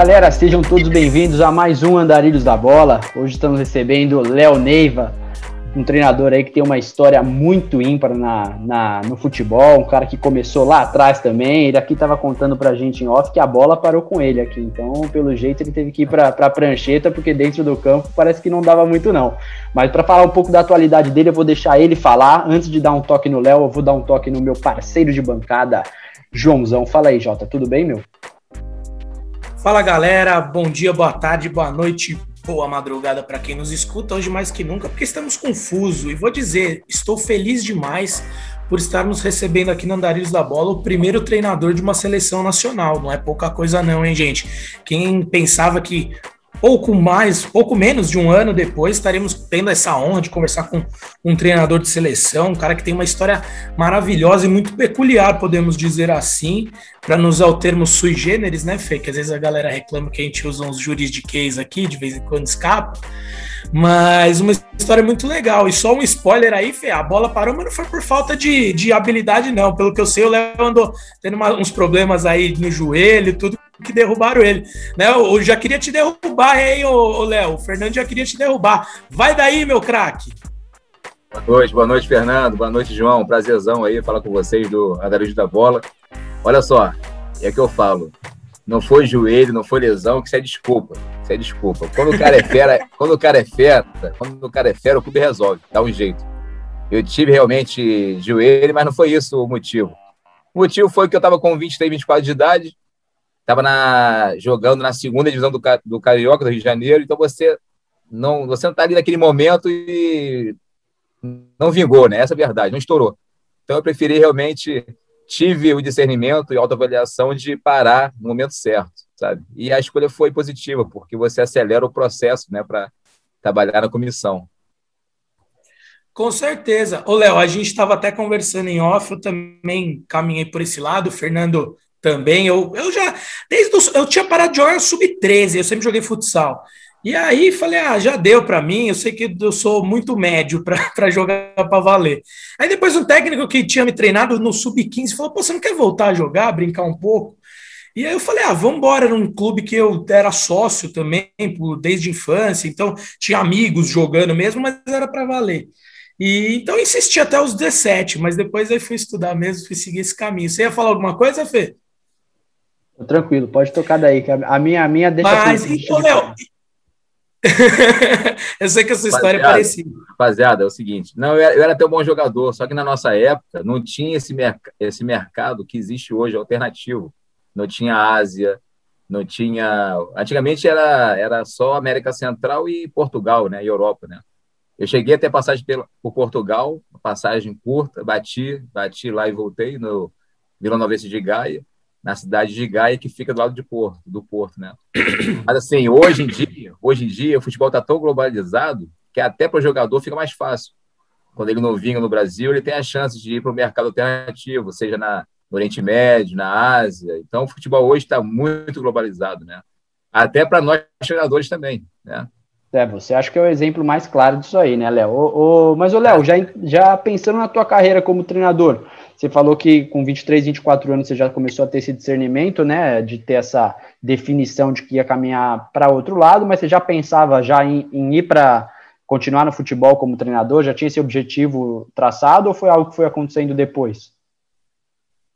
Galera, sejam todos bem-vindos a mais um Andarilhos da Bola. Hoje estamos recebendo Léo Neiva, um treinador aí que tem uma história muito ímpar na, na, no futebol, um cara que começou lá atrás também. Ele aqui estava contando pra gente em off que a bola parou com ele aqui. Então, pelo jeito, ele teve que ir pra, pra prancheta, porque dentro do campo parece que não dava muito, não. Mas para falar um pouco da atualidade dele, eu vou deixar ele falar. Antes de dar um toque no Léo, eu vou dar um toque no meu parceiro de bancada, Joãozão. Fala aí, Jota, tudo bem, meu? Fala galera, bom dia, boa tarde, boa noite, boa madrugada para quem nos escuta hoje mais que nunca, porque estamos confusos e vou dizer, estou feliz demais por estarmos recebendo aqui no Andarilhos da Bola o primeiro treinador de uma seleção nacional. Não é pouca coisa não, hein, gente? Quem pensava que pouco mais, pouco menos de um ano depois, estaremos tendo essa honra de conversar com um treinador de seleção, um cara que tem uma história maravilhosa e muito peculiar, podemos dizer assim, para nos usar o termo sui generis, né, Fê? Que às vezes a galera reclama que a gente usa uns juridiquês aqui, de vez em quando escapa. Mas uma história muito legal. E só um spoiler aí, Fê, a bola parou, mas não foi por falta de, de habilidade, não. Pelo que eu sei, o Léo andou tendo uma, uns problemas aí no joelho, tudo que derrubaram ele. Né? Eu já queria te derrubar, hein, ô, Léo? O Fernando já queria te derrubar. Vai daí, meu craque. Boa noite, boa noite, Fernando. Boa noite, João. Prazerzão aí falar com vocês do Andarilho da Bola. Olha só, é que eu falo. Não foi joelho, não foi lesão, que isso é desculpa. Isso é desculpa. Quando o cara é fera, quando o cara é fera, quando o cara é fera, o clube resolve, dá um jeito. Eu tive realmente joelho, mas não foi isso o motivo. O motivo foi que eu estava com 23, 24 de idade, estava na, jogando na segunda divisão do, do Carioca, do Rio de Janeiro, então você não você não está ali naquele momento e não vingou, né? Essa é a verdade, não estourou. Então eu preferi realmente, tive o discernimento e autoavaliação de parar no momento certo, sabe? E a escolha foi positiva, porque você acelera o processo, né, para trabalhar na comissão. Com certeza. Ô, Léo, a gente estava até conversando em off, eu também caminhei por esse lado, o Fernando também. Eu, eu já, desde eu tinha parado de jogar sub-13, eu sempre joguei futsal. E aí falei, ah, já deu para mim, eu sei que eu sou muito médio para jogar para valer. Aí depois um técnico que tinha me treinado no sub-15 falou, pô, você não quer voltar a jogar, brincar um pouco? E aí eu falei, ah, vamos embora num clube que eu era sócio também, desde infância, então tinha amigos jogando mesmo, mas era para valer. E então insisti até os 17, mas depois aí fui estudar mesmo, fui seguir esse caminho. Você ia falar alguma coisa, Fê? Tranquilo, pode tocar daí, que a minha, a minha deixa. Mas, então, Léo. eu sei que essa história é parecida. Rapaziada, é o seguinte: não, eu era, eu era até um bom jogador, só que na nossa época não tinha esse, merc esse mercado que existe hoje, alternativo. Não tinha Ásia, não tinha. Antigamente era, era só América Central e Portugal, né? E Europa, né? Eu cheguei até passagem pela, por Portugal, passagem curta, bati, bati lá e voltei no Vila Nova de Gaia na cidade de Gaia, que fica do lado de Porto, do Porto, né? Mas assim, hoje em dia, hoje em dia o futebol está tão globalizado que até para o jogador fica mais fácil. Quando ele não vinha no Brasil, ele tem a chance de ir para o mercado alternativo, seja na, no Oriente Médio, na Ásia. Então, o futebol hoje está muito globalizado, né? Até para nós treinadores também, né? É, você acha que é o exemplo mais claro disso aí, né, Léo? Mas, ô, Léo, já, já pensando na tua carreira como treinador, você falou que com 23, 24 anos você já começou a ter esse discernimento, né, de ter essa definição de que ia caminhar para outro lado, mas você já pensava já em, em ir para continuar no futebol como treinador? Já tinha esse objetivo traçado ou foi algo que foi acontecendo depois?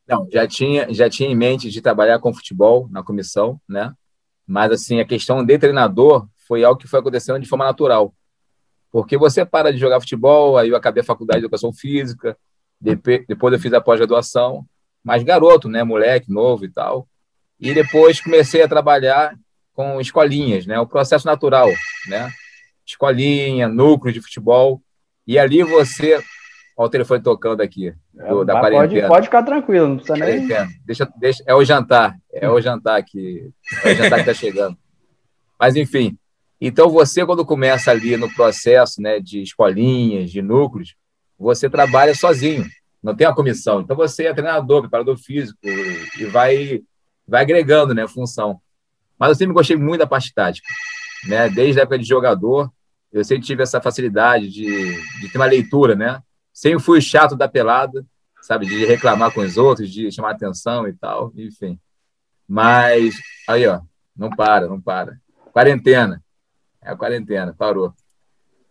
Não, já tinha, já tinha em mente de trabalhar com futebol na comissão, né? Mas assim, a questão de treinador foi algo que foi acontecendo de forma natural. Porque você para de jogar futebol, aí eu acabei a faculdade de educação física, depois eu fiz a pós-graduação, mais garoto, né, moleque, novo e tal. E depois comecei a trabalhar com escolinhas, né, o processo natural, né? Escolinha, núcleo de futebol. E ali você. Olha o telefone tocando aqui, do, é, da pode, pode ficar tranquilo, não precisa nem. Deixa, deixa, é o jantar, é o jantar que, é o jantar que está chegando. Mas, enfim, então você, quando começa ali no processo né, de escolinhas, de núcleos, você trabalha sozinho, não tem uma comissão. Então você é treinador, preparador físico e vai, vai agregando né, função. Mas eu sempre gostei muito da parte tática. Né? Desde a época de jogador, eu sempre tive essa facilidade de, de ter uma leitura, né? Sempre fui chato da pelada, sabe? De reclamar com os outros, de chamar atenção e tal, enfim. Mas, aí, ó, Não para, não para. Quarentena. É a quarentena, parou.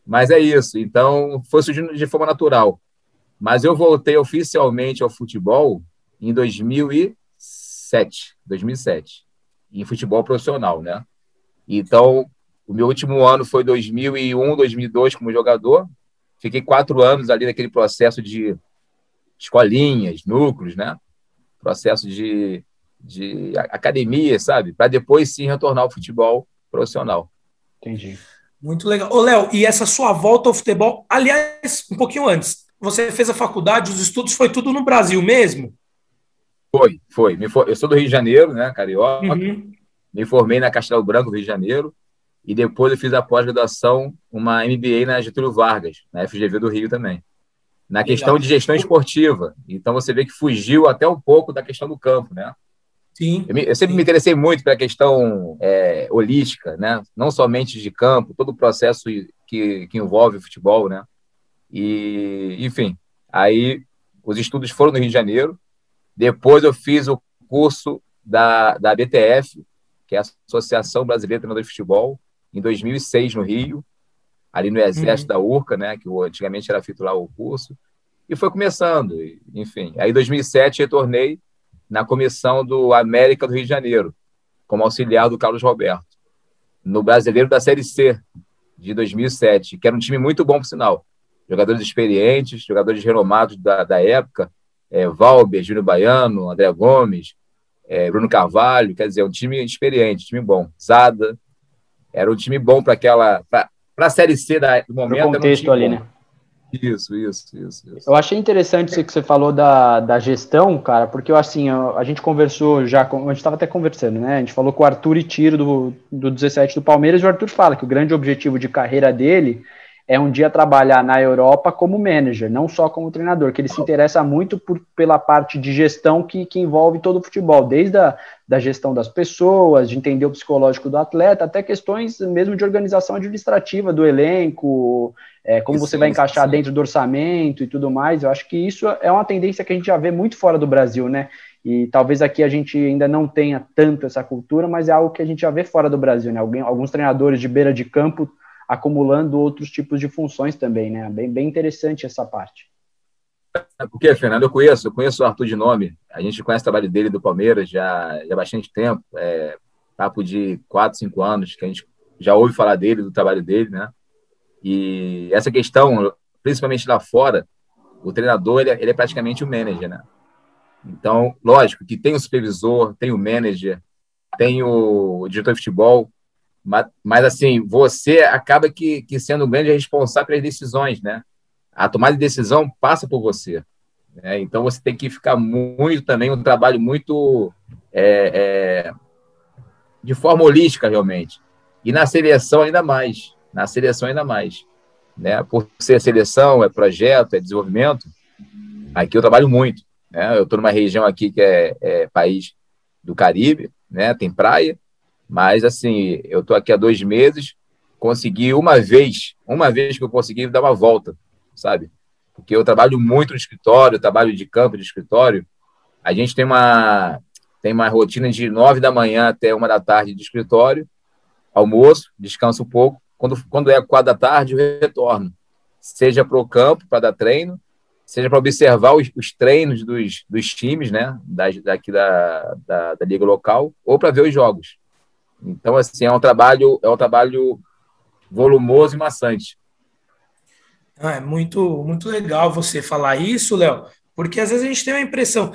Mas é isso. Então, foi surgindo de forma natural. Mas eu voltei oficialmente ao futebol em 2007. 2007. Em futebol profissional, né? Então, o meu último ano foi 2001, 2002 como jogador. Fiquei quatro anos ali naquele processo de escolinhas, núcleos, né? Processo de, de academia, sabe? Para depois sim retornar ao futebol profissional. Entendi. Muito legal. Ô, Léo, e essa sua volta ao futebol, aliás, um pouquinho antes, você fez a faculdade, os estudos, foi tudo no Brasil mesmo? Foi, foi. Eu sou do Rio de Janeiro, né, carioca. Uhum. Me formei na Castelo Branco, Rio de Janeiro. E depois eu fiz a pós-graduação, uma MBA na Getúlio Vargas, na FGV do Rio também. Na Legal. questão de gestão esportiva. Então você vê que fugiu até um pouco da questão do campo, né? Sim. Eu, me, eu sempre sim. me interessei muito pela questão é, holística, né? Não somente de campo, todo o processo que, que envolve o futebol, né? E, enfim, aí os estudos foram no Rio de Janeiro. Depois eu fiz o curso da, da BTF, que é a Associação Brasileira de Treinadores de Futebol, em 2006 no Rio, ali no Exército uhum. da URCA, né, que antigamente era feito lá o curso, e foi começando, enfim. Aí em 2007 retornei na comissão do América do Rio de Janeiro, como auxiliar do Carlos Roberto, no Brasileiro da Série C de 2007, que era um time muito bom, por sinal. Jogadores experientes, jogadores renomados da, da época, é, Valber, Júnior Baiano, André Gomes, é, Bruno Carvalho, quer dizer, um time experiente, time bom. Zada, era um time bom para aquela. Para a Série C da, do momento. Pro contexto um ali, bom. né? Isso, isso, isso, isso, Eu achei interessante isso que você falou da, da gestão, cara, porque assim, a, gente conversou já, a gente estava até conversando, né? A gente falou com o Arthur e Tiro do, do 17 do Palmeiras, e o Arthur fala que o grande objetivo de carreira dele é um dia trabalhar na Europa como manager, não só como treinador, que ele se interessa muito por, pela parte de gestão que, que envolve todo o futebol, desde a da gestão das pessoas, de entender o psicológico do atleta, até questões mesmo de organização administrativa do elenco, é, como isso, você vai encaixar dentro do orçamento e tudo mais. Eu acho que isso é uma tendência que a gente já vê muito fora do Brasil, né? E talvez aqui a gente ainda não tenha tanto essa cultura, mas é algo que a gente já vê fora do Brasil, né? Alguém, alguns treinadores de beira de campo acumulando outros tipos de funções também, né? Bem, bem interessante essa parte. Porque, Fernando, eu conheço, eu conheço o Arthur de nome, a gente conhece o trabalho dele do Palmeiras já, já há bastante tempo, é, papo de 4, 5 anos, que a gente já ouve falar dele, do trabalho dele, né? E essa questão, principalmente lá fora, o treinador, ele, é, ele é praticamente o manager, né? Então, lógico que tem o supervisor, tem o manager, tem o diretor de futebol, mas, mas, assim, você acaba que, que sendo o grande responsável pelas decisões, né? A tomada de decisão passa por você. Né? Então, você tem que ficar muito também, um trabalho muito é, é, de forma holística, realmente. E na seleção, ainda mais. Na seleção, ainda mais. Né? Por ser seleção, é projeto, é desenvolvimento, aqui eu trabalho muito. Né? Eu estou numa região aqui que é, é país do Caribe, né? tem praia, mas, assim, eu estou aqui há dois meses, consegui uma vez, uma vez que eu consegui dar uma volta, sabe? Porque eu trabalho muito no escritório, trabalho de campo de escritório. A gente tem uma, tem uma rotina de nove da manhã até uma da tarde de escritório, almoço, descanso um pouco. Quando, quando é quatro da tarde, eu retorno. Seja para o campo, para dar treino, seja para observar os, os, treinos dos, dos times, né, da, daqui da, da, da liga local, ou para ver os jogos. Então, assim, é um trabalho, é um trabalho volumoso e maçante. Ah, é muito, muito legal você falar isso, Léo, porque às vezes a gente tem uma impressão.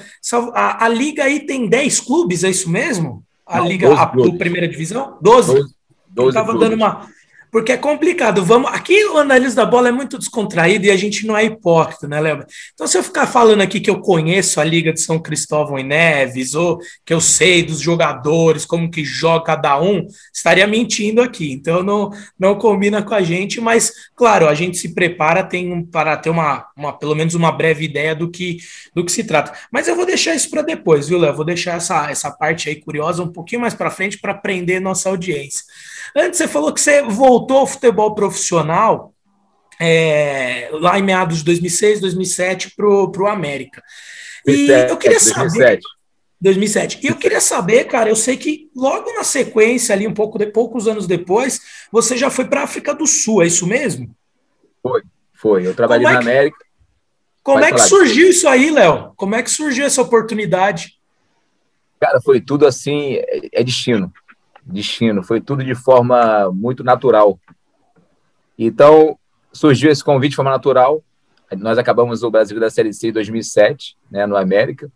A, a liga aí tem 10 clubes, é isso mesmo? A Não, liga a, do primeira divisão? 12? 12, 12 Eu estava dando uma, porque é complicado. Vamos, aqui o análise da bola é muito descontraído e a gente não é hipócrita, né, Léo? Então, se eu ficar falando aqui que eu conheço a Liga de São Cristóvão e Neves, ou que eu sei dos jogadores, como que joga cada um, estaria mentindo aqui. Então, não, não combina com a gente, mas, claro, a gente se prepara tem, para ter uma, uma, pelo menos uma breve ideia do que, do que se trata. Mas eu vou deixar isso para depois, viu, Léo? Vou deixar essa, essa parte aí curiosa um pouquinho mais para frente para prender nossa audiência. Antes você falou que você voltou ao futebol profissional é, lá em meados de 2006, 2007 para o América. E 2007, eu queria saber. 2007. E eu queria saber, cara, eu sei que logo na sequência, ali um pouco de poucos anos depois, você já foi para a África do Sul, é isso mesmo? Foi, foi. Eu trabalhei é na que, América. Como é que surgiu isso aí, Léo? Como é que surgiu essa oportunidade? Cara, foi tudo assim, é, é destino. Destino, foi tudo de forma muito natural. Então, surgiu esse convite de forma natural. Nós acabamos o Brasil da Série C em 2007, né, no América.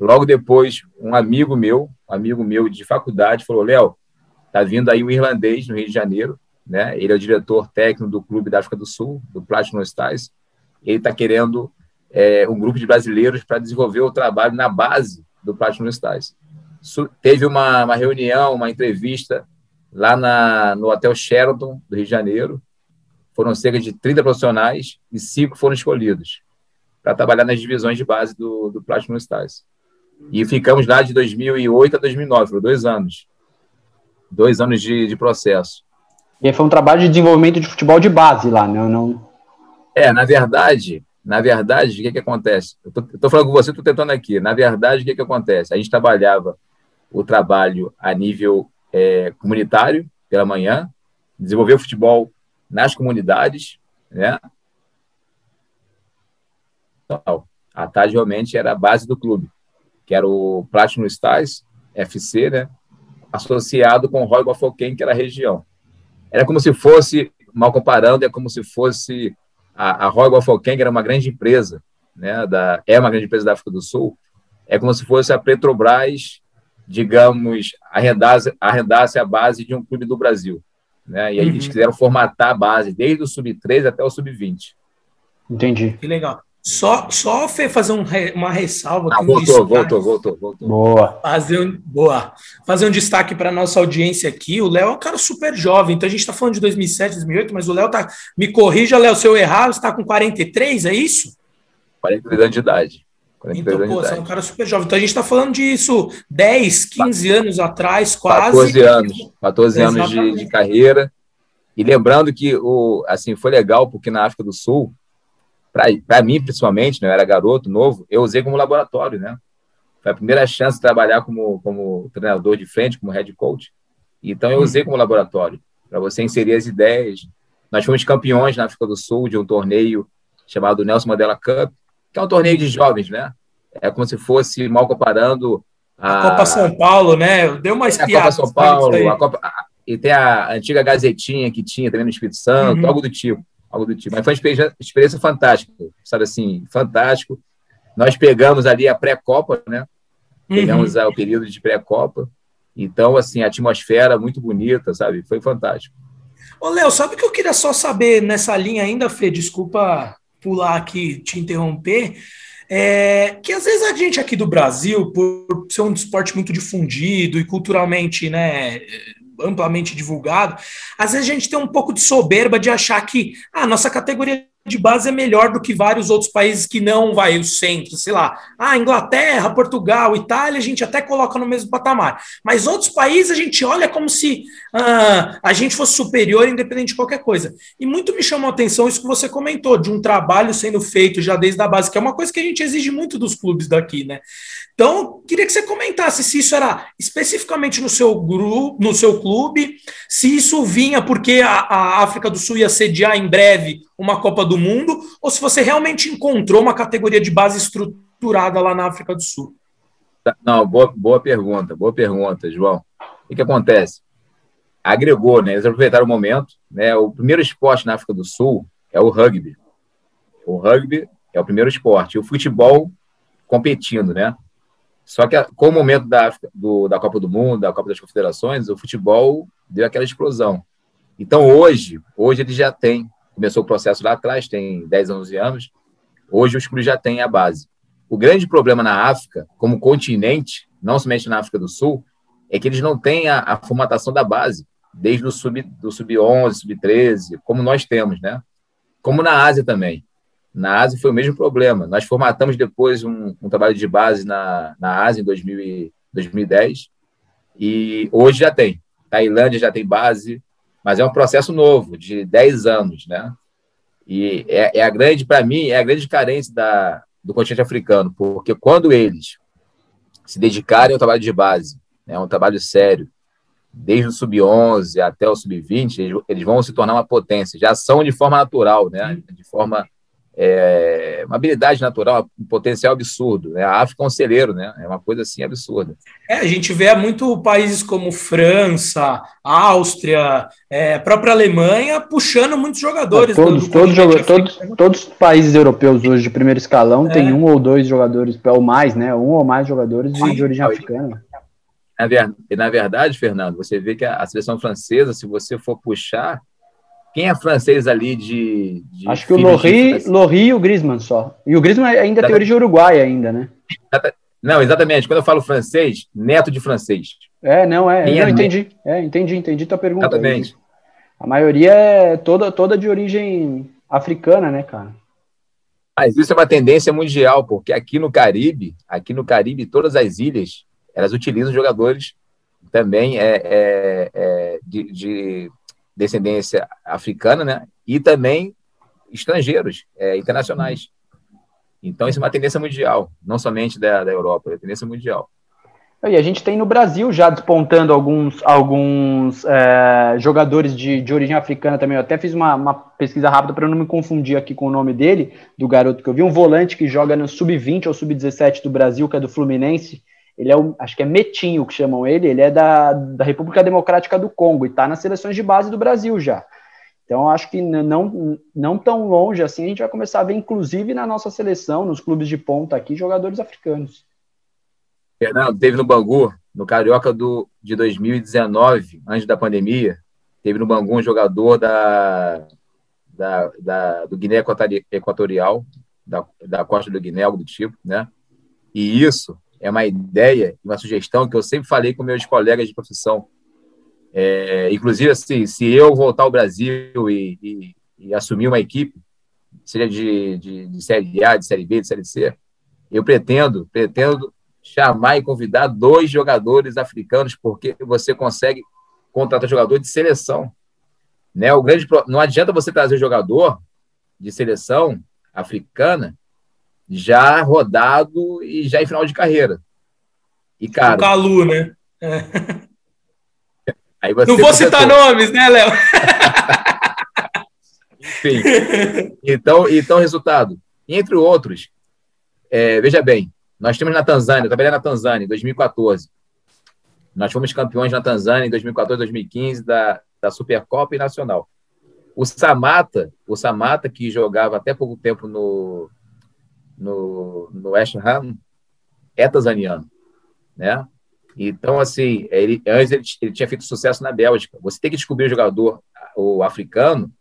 Logo depois, um amigo meu, um amigo meu de faculdade, falou: Léo, tá vindo aí um irlandês no Rio de Janeiro, né? Ele é o diretor técnico do Clube da África do Sul, do Platinum Stars. Ele está querendo é, um grupo de brasileiros para desenvolver o trabalho na base do Platinum Stars. Teve uma, uma reunião, uma entrevista lá na, no Hotel Sheraton, do Rio de Janeiro. Foram cerca de 30 profissionais e cinco foram escolhidos para trabalhar nas divisões de base do, do Platinum Stars. E ficamos lá de 2008 a 2009, por dois anos. Dois anos de, de processo. E foi um trabalho de desenvolvimento de futebol de base lá, não? não... É, na verdade, na verdade, o que, que acontece? Eu estou falando com você, estou tentando aqui. Na verdade, o que, que acontece? A gente trabalhava o trabalho a nível é, comunitário pela manhã, desenvolver o futebol nas comunidades, né? A tarde realmente era a base do clube que era o Platinum Stars, FC, né? associado com o Roy Bafokeng, que era a região. Era como se fosse, mal comparando, é como se fosse a, a Roy Bafokeng era uma grande empresa, né? da, é uma grande empresa da África do Sul, é como se fosse a Petrobras, digamos, arrendasse, arrendasse a base de um clube do Brasil. Né? E aí uhum. eles quiseram formatar a base, desde o sub-13 até o sub-20. Entendi. Que legal. Só, só fazer um, uma ressalva. Ah, voltou, voltou, voltou, voltou. Boa. Fazer um, boa. Fazer um destaque para nossa audiência aqui. O Léo é um cara super jovem, então a gente está falando de 2007, 2008, mas o Léo tá. Me corrija, Léo, se eu errar, você está com 43, é isso? 43 anos de idade. Então, pô, você é um cara super jovem. Então a gente está falando disso 10, 15 anos atrás, quase. 14 anos. 14 anos de, de carreira. E lembrando que o, assim, foi legal, porque na África do Sul para mim, principalmente, né, eu era garoto, novo, eu usei como laboratório, né? Foi a primeira chance de trabalhar como, como treinador de frente, como head coach. Então, eu usei como laboratório, para você inserir as ideias. Nós fomos campeões na África do Sul de um torneio chamado Nelson Mandela Cup, que é um torneio de jovens, né? É como se fosse, mal comparando... A, a Copa São Paulo, né? Deu uma espiada. A Copa São Paulo, a Copa... E tem a antiga Gazetinha que tinha também no Espírito Santo, uhum. algo do tipo algo do tipo. Mas foi uma experiência, experiência fantástica, sabe assim, fantástico. Nós pegamos ali a pré-copa, né? Pegamos uhum. o período de pré-copa. Então, assim, a atmosfera muito bonita, sabe? Foi fantástico. Ô, Léo, sabe o que eu queria só saber nessa linha ainda, Fê? Desculpa pular aqui, te interromper. É, que às vezes a gente aqui do Brasil, por ser um esporte muito difundido e culturalmente né, amplamente divulgado, às vezes a gente tem um pouco de soberba de achar que a ah, nossa categoria de base é melhor do que vários outros países que não vai o centro, sei lá. Ah, Inglaterra, Portugal, Itália, a gente até coloca no mesmo patamar. Mas outros países a gente olha como se ah, a gente fosse superior, independente de qualquer coisa. E muito me chamou a atenção isso que você comentou, de um trabalho sendo feito já desde a base, que é uma coisa que a gente exige muito dos clubes daqui, né? Então, queria que você comentasse se isso era especificamente no seu grupo, no seu clube, se isso vinha porque a, a África do Sul ia sediar em breve uma Copa do Mundo, ou se você realmente encontrou uma categoria de base estruturada lá na África do Sul. Não, boa, boa pergunta, boa pergunta, João. O que, que acontece? Agregou, né? Eles aproveitaram o momento, né? O primeiro esporte na África do Sul é o rugby. O rugby é o primeiro esporte. O futebol competindo, né? Só que com o momento da, do, da Copa do Mundo, da Copa das Confederações, o futebol deu aquela explosão. Então, hoje, hoje ele já tem começou o processo lá atrás, tem 10, 11 anos. Hoje os clubes já têm a base. O grande problema na África, como continente, não somente na África do Sul, é que eles não têm a, a formatação da base, desde o sub, do sub-11, sub-13, como nós temos, né? Como na Ásia também. Na Ásia foi o mesmo problema. Nós formatamos depois um, um trabalho de base na, na Ásia em 2000, 2010 e hoje já tem. Tailândia já tem base, mas é um processo novo, de 10 anos, né? E é, é a grande, para mim, é a grande carência da, do continente africano, porque quando eles se dedicarem ao trabalho de base, é né, um trabalho sério, desde o sub-11 até o sub-20, eles, vão se tornar uma potência. Já são de forma natural, né? De forma é, uma habilidade natural, um potencial absurdo. Né? A África é um celeiro, né? É uma coisa assim absurda. É, a gente vê muito países como França, Áustria, é, a própria Alemanha puxando muitos jogadores. todos, do, do todos, todos, todos os países europeus hoje de primeiro escalão é. tem um ou dois jogadores, ou mais, né? Um ou mais jogadores de, de origem africana. Na verdade, Fernando, você vê que a seleção francesa, se você for puxar, quem é francês ali de. de Acho que o Lorri, Lorri e o Griezmann só. E o Griezmann ainda tem origem uruguaia ainda, né? Não, exatamente. Quando eu falo francês, neto de francês. É, não, é. Quem não, é entendi. É, entendi, entendi tua pergunta. Exatamente. A maioria é toda, toda de origem africana, né, cara? Mas isso é uma tendência mundial, porque aqui no Caribe, aqui no Caribe, todas as ilhas, elas utilizam jogadores também é, é, é de, de descendência africana, né? E também estrangeiros, é, internacionais. Então, isso é uma tendência mundial, não somente da, da Europa, é uma tendência mundial. E a gente tem no Brasil já despontando alguns, alguns é, jogadores de, de origem africana também. Eu até fiz uma, uma pesquisa rápida para não me confundir aqui com o nome dele, do garoto que eu vi. Um volante que joga no sub-20 ou sub-17 do Brasil, que é do Fluminense, ele é o, acho que é Metinho que chamam ele, ele é da, da República Democrática do Congo e está nas seleções de base do Brasil já. Então, acho que não, não tão longe assim, a gente vai começar a ver, inclusive na nossa seleção, nos clubes de ponta aqui, jogadores africanos. Fernando, teve no Bangu, no Carioca do, de 2019, antes da pandemia, teve no Bangu um jogador da, da, da do Guiné Equatorial, da, da costa do Guiné, algo do tipo, né? E isso é uma ideia, uma sugestão que eu sempre falei com meus colegas de profissão. É, inclusive, assim, se eu voltar ao Brasil e, e, e assumir uma equipe, seja de, de, de, Série A, de Série B, de Série C, eu pretendo, pretendo chamar e convidar dois jogadores africanos, porque você consegue contratar jogador de seleção. Né? O grande, não adianta você trazer jogador de seleção africana já rodado e já em final de carreira. E, cara. O Calu, né? É. Aí você Não vou citar nomes, né, Léo? Enfim. Então, então, resultado. Entre outros, é, veja bem, nós temos na Tanzânia, eu trabalhei na Tanzânia em 2014. Nós fomos campeões na Tanzânia em 2014, 2015 da, da Supercopa e Nacional. O Samata, o Samata que jogava até pouco tempo no, no, no West Ham é tanzaniano, né? Então, assim, ele, antes ele, ele, tinha feito sucesso na Bélgica. Você tem que descobrir o jogador, o africano,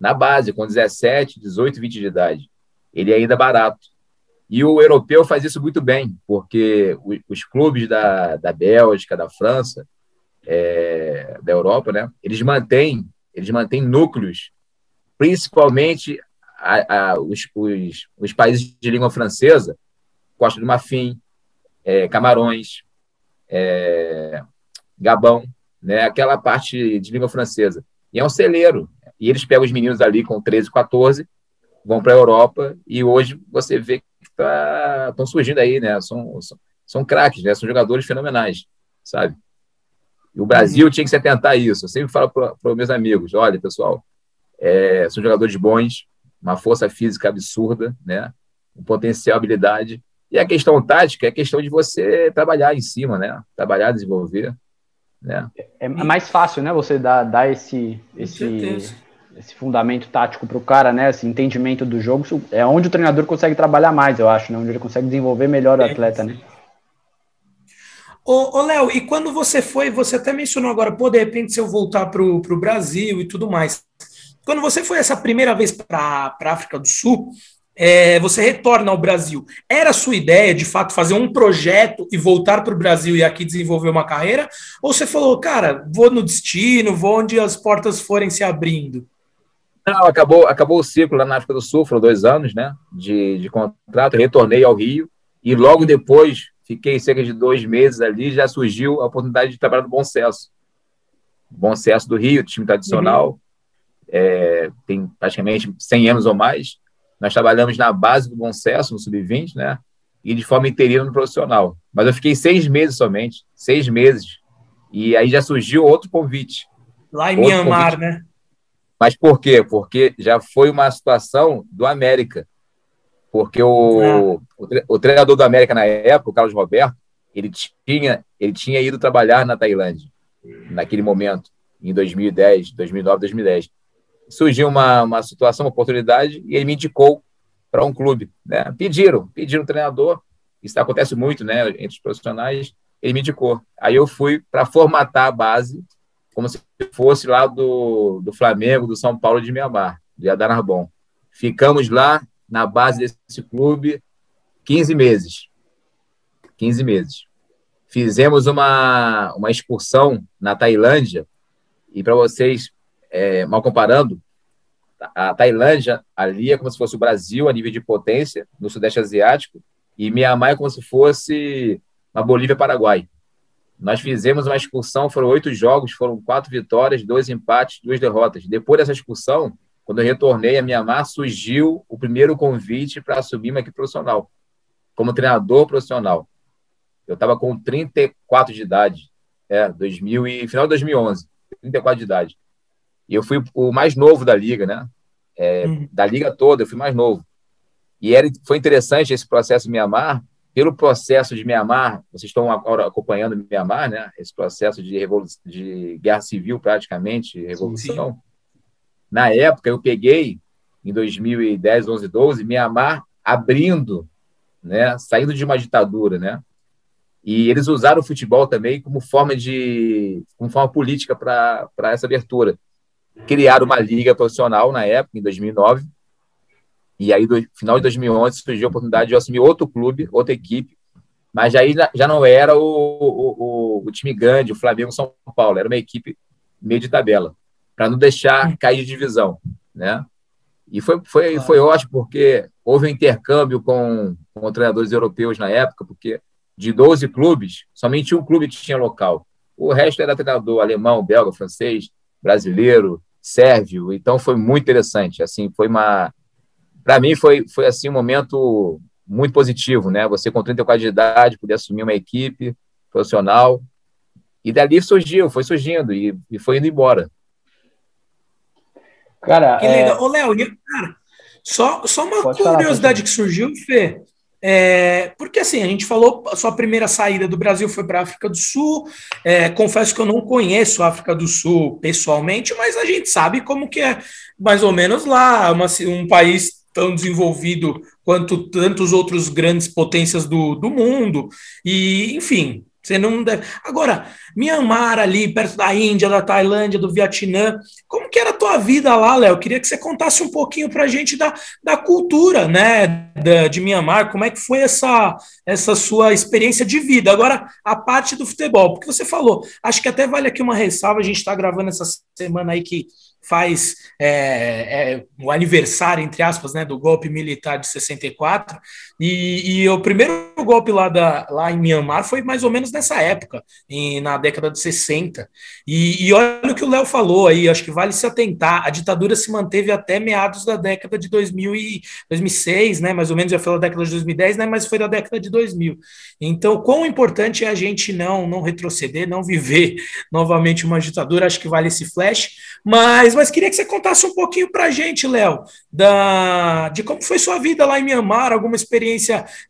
na base, com 17, 18, 20 de idade. Ele é ainda barato. E o europeu faz isso muito bem, porque os clubes da, da Bélgica, da França, é, da Europa, né, eles mantêm, eles mantêm núcleos, principalmente a, a, os, os, os, países de língua francesa, Costa do Marfim, é, Camarões, é, Gabão, né, aquela parte de língua francesa. E é um celeiro. E eles pegam os meninos ali com 13, 14, vão para a Europa, e hoje você vê que estão tá, surgindo aí, né? São, são, são craques, né? São jogadores fenomenais, sabe? E o Brasil uhum. tinha que se atentar a isso. Eu sempre falo para os meus amigos: olha, pessoal, é, são jogadores bons, uma força física absurda, né? Um potencial, habilidade. E a questão tática é a questão de você trabalhar em cima, né? Trabalhar, desenvolver. Né? É, é mais fácil, né? Você dar, dar esse, esse, esse fundamento tático para o cara, né? Esse entendimento do jogo. É onde o treinador consegue trabalhar mais, eu acho, né? Onde ele consegue desenvolver melhor o é, atleta, né? Ô, ô Léo, e quando você foi, você até mencionou agora, pô, de repente, se eu voltar para o Brasil e tudo mais. Quando você foi essa primeira vez para a África do Sul, é, você retorna ao Brasil. Era a sua ideia, de fato, fazer um projeto e voltar para o Brasil e aqui desenvolver uma carreira? Ou você falou, cara, vou no destino, vou onde as portas forem se abrindo? Não, acabou, acabou o ciclo lá na África do Sul, foram dois anos né, de, de contrato, retornei ao Rio e logo depois, fiquei cerca de dois meses ali, já surgiu a oportunidade de trabalhar no Bom Cesso. Bom Cesso do Rio, time tradicional, uhum é, tem praticamente 100 anos ou mais. Nós trabalhamos na base do Bom Sucesso, no Sub-20, né? E de forma interina no profissional. Mas eu fiquei seis meses somente, seis meses. E aí já surgiu outro convite. Lá em convite. né? Mas por quê? Porque já foi uma situação do América. Porque o, é. o, o, treinador do América na época, o Carlos Roberto, ele tinha, ele tinha ido trabalhar na Tailândia, naquele momento, em 2010, 2009, 2010. Surgiu uma, uma situação, uma oportunidade, e ele me indicou para um clube. Né? Pediram, pediram um treinador, isso acontece muito né, entre os profissionais, ele me indicou. Aí eu fui para formatar a base, como se fosse lá do, do Flamengo, do São Paulo de Mianmar, de Adanarbon. Ficamos lá na base desse clube 15 meses. 15 meses. Fizemos uma, uma excursão na Tailândia, e para vocês, é, mal comparando, a Tailândia ali é como se fosse o Brasil a nível de potência no Sudeste Asiático, e Mianmar é como se fosse uma Bolívia-Paraguai. Nós fizemos uma excursão, foram oito jogos, foram quatro vitórias, dois empates, duas derrotas. Depois dessa excursão, quando eu retornei a Mianmar, surgiu o primeiro convite para assumir uma equipe profissional, como treinador profissional. Eu estava com 34 de idade, é, 2000 e, final de 2011, 34 de idade. E eu fui o mais novo da liga, né? É, uhum. Da liga toda, eu fui mais novo. E era, foi interessante esse processo em Mianmar, pelo processo de Mianmar, vocês estão agora acompanhando Mianmar, né? Esse processo de, de guerra civil, praticamente, revolução. Sim. Na época, eu peguei, em 2010, 11, 12, Mianmar abrindo, né? Saindo de uma ditadura, né? E eles usaram o futebol também como forma de, como forma política para essa abertura. Criaram uma liga profissional na época, em 2009, e aí, no final de 2011, surgiu a oportunidade de eu assumir outro clube, outra equipe, mas aí já não era o, o, o, time grande, o Flamengo São Paulo, era uma equipe meio de tabela, para não deixar cair de divisão, né? E foi, foi, foi ótimo, porque houve um intercâmbio com, com treinadores europeus na época, porque de 12 clubes, somente um clube tinha local. O resto era treinador alemão, belga, francês, brasileiro, sérvio. Então foi muito interessante. Assim, foi uma para mim foi, foi assim um momento muito positivo, né? Você com 34 de idade poder assumir uma equipe profissional e dali surgiu, foi surgindo e, e foi indo embora. Cara, que legal. É... Ô, Léo, cara, só, só uma Pode curiosidade que surgiu, Fê. É, porque assim, a gente falou, a sua primeira saída do Brasil foi para a África do Sul. É, confesso que eu não conheço a África do Sul pessoalmente, mas a gente sabe como que é mais ou menos lá, uma, um país tão desenvolvido quanto tantos outros grandes potências do, do mundo. E, enfim, você não deve. Agora, Myanmar ali, perto da Índia, da Tailândia, do Vietnã, como que era a tua vida lá, Léo? Queria que você contasse um pouquinho para a gente da, da cultura, né, da, de Myanmar, como é que foi essa, essa sua experiência de vida. Agora, a parte do futebol, porque você falou, acho que até vale aqui uma ressalva, a gente está gravando essa semana aí que faz é, é, o aniversário, entre aspas, né, do golpe militar de 64, e, e o primeiro golpe lá, da, lá em Myanmar foi mais ou menos nessa época, em, na década de 60. E, e olha o que o Léo falou aí, acho que vale se atentar, a ditadura se manteve até meados da década de 2000 e 2006, né, mais ou menos, já foi da década de 2010, né, mas foi da década de 2000. Então, quão importante é a gente não, não retroceder, não viver novamente uma ditadura, acho que vale esse flash, mas mas queria que você contasse um pouquinho para a gente, Léo, da, de como foi sua vida lá em Mianmar, alguma experiência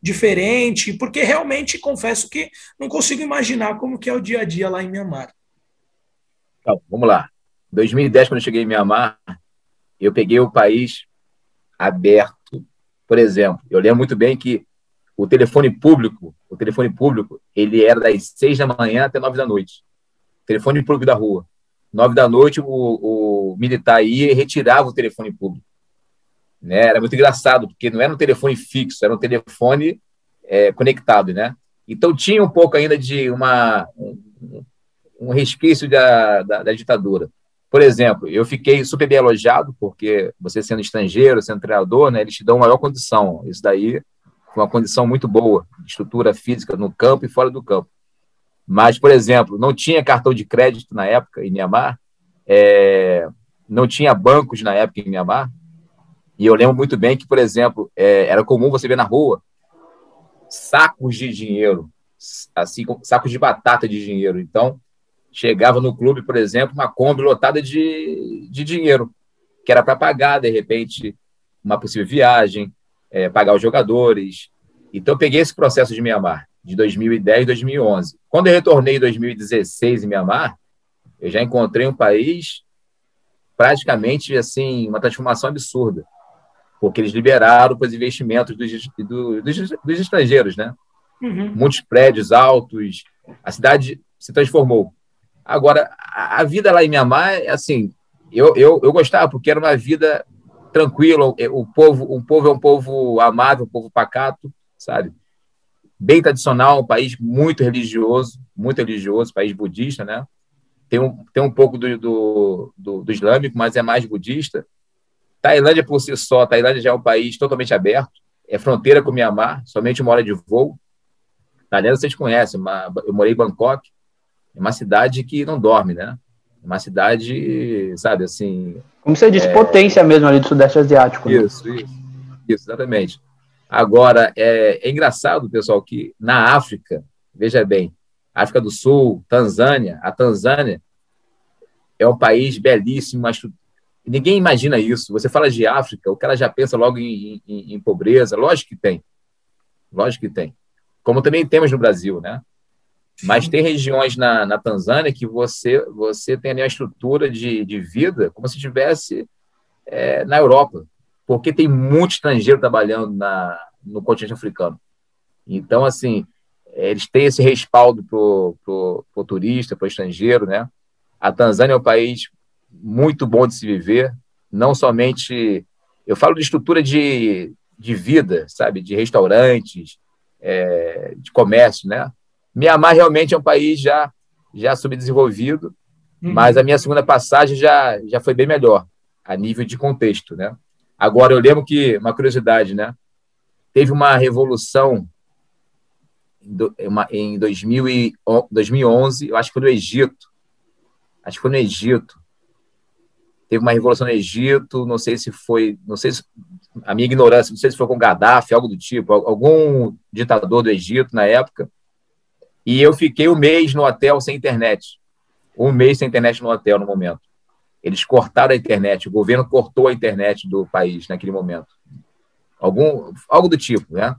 diferente, porque realmente confesso que não consigo imaginar como que é o dia a dia lá em Mianmar. Então, vamos lá. Em 2010, quando eu cheguei em Mianmar, eu peguei o país aberto. Por exemplo, eu lembro muito bem que o telefone público, o telefone público, ele era das seis da manhã até nove da noite. Telefone público da rua. Nove da noite, o, o militar ia e retirava o telefone público. Né? Era muito engraçado, porque não era um telefone fixo, era um telefone é, conectado, né? Então tinha um pouco ainda de uma, um, um resquício da, da, da, ditadura. Por exemplo, eu fiquei super bem elogiado, porque você sendo estrangeiro, sendo treinador, né, eles te dão maior condição. Isso daí foi uma condição muito boa, estrutura física no campo e fora do campo. Mas, por exemplo, não tinha cartão de crédito na época em Mianmar, é, não tinha bancos na época em Mianmar. E eu lembro muito bem que, por exemplo, é, era comum você ver na rua sacos de dinheiro, assim, sacos de batata de dinheiro. Então, chegava no clube, por exemplo, uma Kombi lotada de, de dinheiro, que era para pagar, de repente, uma possível viagem, é, pagar os jogadores. Então, eu peguei esse processo de Mianmar, de 2010 e 2011. Quando eu retornei em 2016 em Mianmar, eu já encontrei um país praticamente assim uma transformação absurda, porque eles liberaram para os investimentos dos, dos, dos estrangeiros, né? Uhum. Muitos prédios altos, a cidade se transformou. Agora, a, a vida lá em Mianmar, é assim, eu, eu, eu gostava, porque era uma vida tranquila, o povo, o povo é um povo amável, um povo pacato, sabe? Bem tradicional, um país muito religioso, muito religioso, país budista, né? Tem um, tem um pouco do, do, do, do islâmico, mas é mais budista. Tailândia, por si só, Tailândia já é um país totalmente aberto, é fronteira com Mianmar, somente uma hora de voo. Tailândia vocês conhecem, eu morei em Bangkok, é uma cidade que não dorme, né? É uma cidade, sabe, assim... Como você disse, é... potência mesmo ali do Sudeste Asiático. Isso, né? isso, isso, exatamente. Agora, é, é engraçado, pessoal, que na África, veja bem, África do Sul, Tanzânia, a Tanzânia é um país belíssimo, mas ninguém imagina isso. Você fala de África, o cara já pensa logo em, em, em pobreza. Lógico que tem. Lógico que tem. Como também temos no Brasil, né? Mas tem regiões na, na Tanzânia que você você tem ali uma estrutura de, de vida como se estivesse é, na Europa, porque tem muito estrangeiro trabalhando na, no continente africano. Então, assim, eles têm esse respaldo para o turista, para o estrangeiro, né? A Tanzânia é um país muito bom de se viver, não somente... Eu falo de estrutura de, de vida, sabe? De restaurantes, é, de comércio, né? Mianmar realmente é um país já, já subdesenvolvido, uhum. mas a minha segunda passagem já, já foi bem melhor, a nível de contexto, né? Agora, eu lembro que, uma curiosidade, né? Teve uma revolução em 2011, eu acho que foi no Egito. Acho que foi no Egito. Teve uma revolução no Egito, não sei se foi, não sei se a minha ignorância, não sei se foi com Gaddafi, algo do tipo, algum ditador do Egito na época. E eu fiquei um mês no hotel sem internet. Um mês sem internet no hotel no momento. Eles cortaram a internet, o governo cortou a internet do país naquele momento. Algum, algo do tipo, né?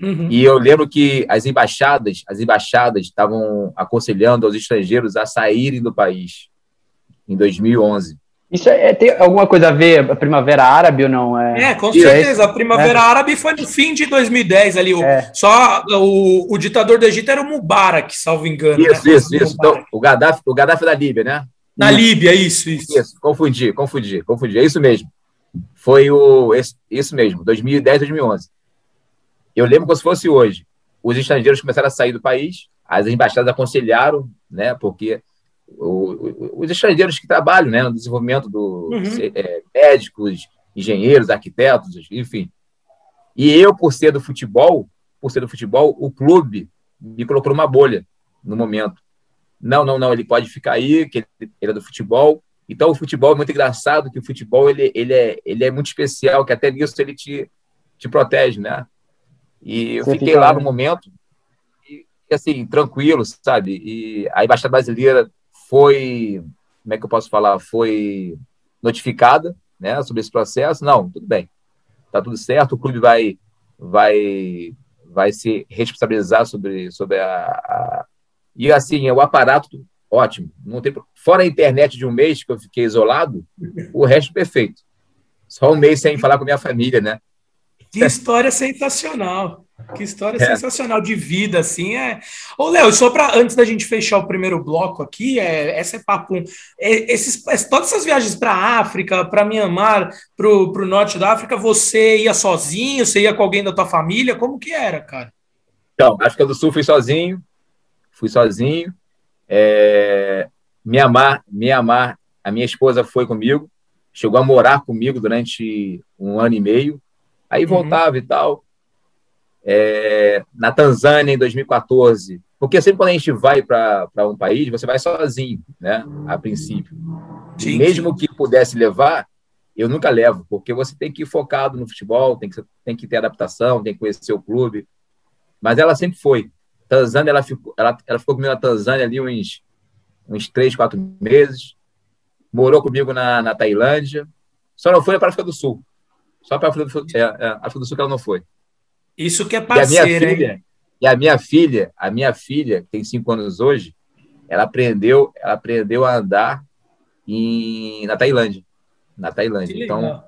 Uhum. E eu lembro que as embaixadas, as embaixadas estavam aconselhando aos estrangeiros a saírem do país em 2011. Isso é, é, tem alguma coisa a ver a Primavera Árabe ou não? É, é com certeza. A Primavera é. Árabe foi no fim de 2010 ali. O, é. Só o, o ditador do Egito era o Mubarak, salvo engano. Isso, né? isso, isso. Então, o, Gaddafi, o Gaddafi da Líbia, né? Na isso. Líbia, isso, isso. Isso, confundi, confundi, confundi. É isso mesmo. Foi o, esse, isso mesmo, 2010, 2011. Eu lembro como se fosse hoje. Os estrangeiros começaram a sair do país, as embaixadas aconselharam, né, porque os estrangeiros que trabalham né, no desenvolvimento do uhum. é, médicos, engenheiros, arquitetos, enfim. E eu, por ser do futebol, por ser do futebol, o clube me colocou numa bolha no momento. Não, não, não, ele pode ficar aí, que ele, é do futebol. Então, o futebol é muito engraçado, que o futebol ele, ele, é, ele é muito especial, que até nisso ele te, te protege, né? E eu Você fiquei lá no momento, e, assim, tranquilo, sabe? E a Embaixada Brasileira foi, como é que eu posso falar? Foi notificada, né, sobre esse processo. Não, tudo bem, tá tudo certo, o clube vai, vai, vai se responsabilizar sobre, sobre a, a... E, assim, o aparato, ótimo. Não tem... Fora a internet de um mês que eu fiquei isolado, o resto perfeito. Só um mês sem falar com minha família, né? Que história sensacional. Que história é. sensacional de vida, assim. É... Ô, Léo, só para antes da gente fechar o primeiro bloco aqui, é, essa é papo. É, esses, é, todas essas viagens para a África, para Mianmar, para o norte da África, você ia sozinho? Você ia com alguém da tua família? Como que era, cara? Então, África do Sul fui sozinho. Fui sozinho. É... Mianmar, Mianmar, a minha esposa foi comigo. Chegou a morar comigo durante um ano e meio Aí uhum. voltava e tal. É, na Tanzânia, em 2014, porque sempre quando a gente vai para um país, você vai sozinho, né? A princípio. Sim, mesmo que pudesse levar, eu nunca levo, porque você tem que ir focado no futebol, tem que, tem que ter adaptação, tem que conhecer o clube. Mas ela sempre foi. Tanzânia, ela ficou, ela, ela ficou comigo na Tanzânia ali uns, uns três, quatro meses. Morou comigo na, na Tailândia. Só não foi para a África do Sul. Só para a África, do Sul, é, é, África do Sul que ela não foi. Isso que é parceiro, e a minha filha, hein? E a minha filha, a minha filha, que tem cinco anos hoje, ela aprendeu, ela aprendeu a andar em, na Tailândia. Na Tailândia. Então,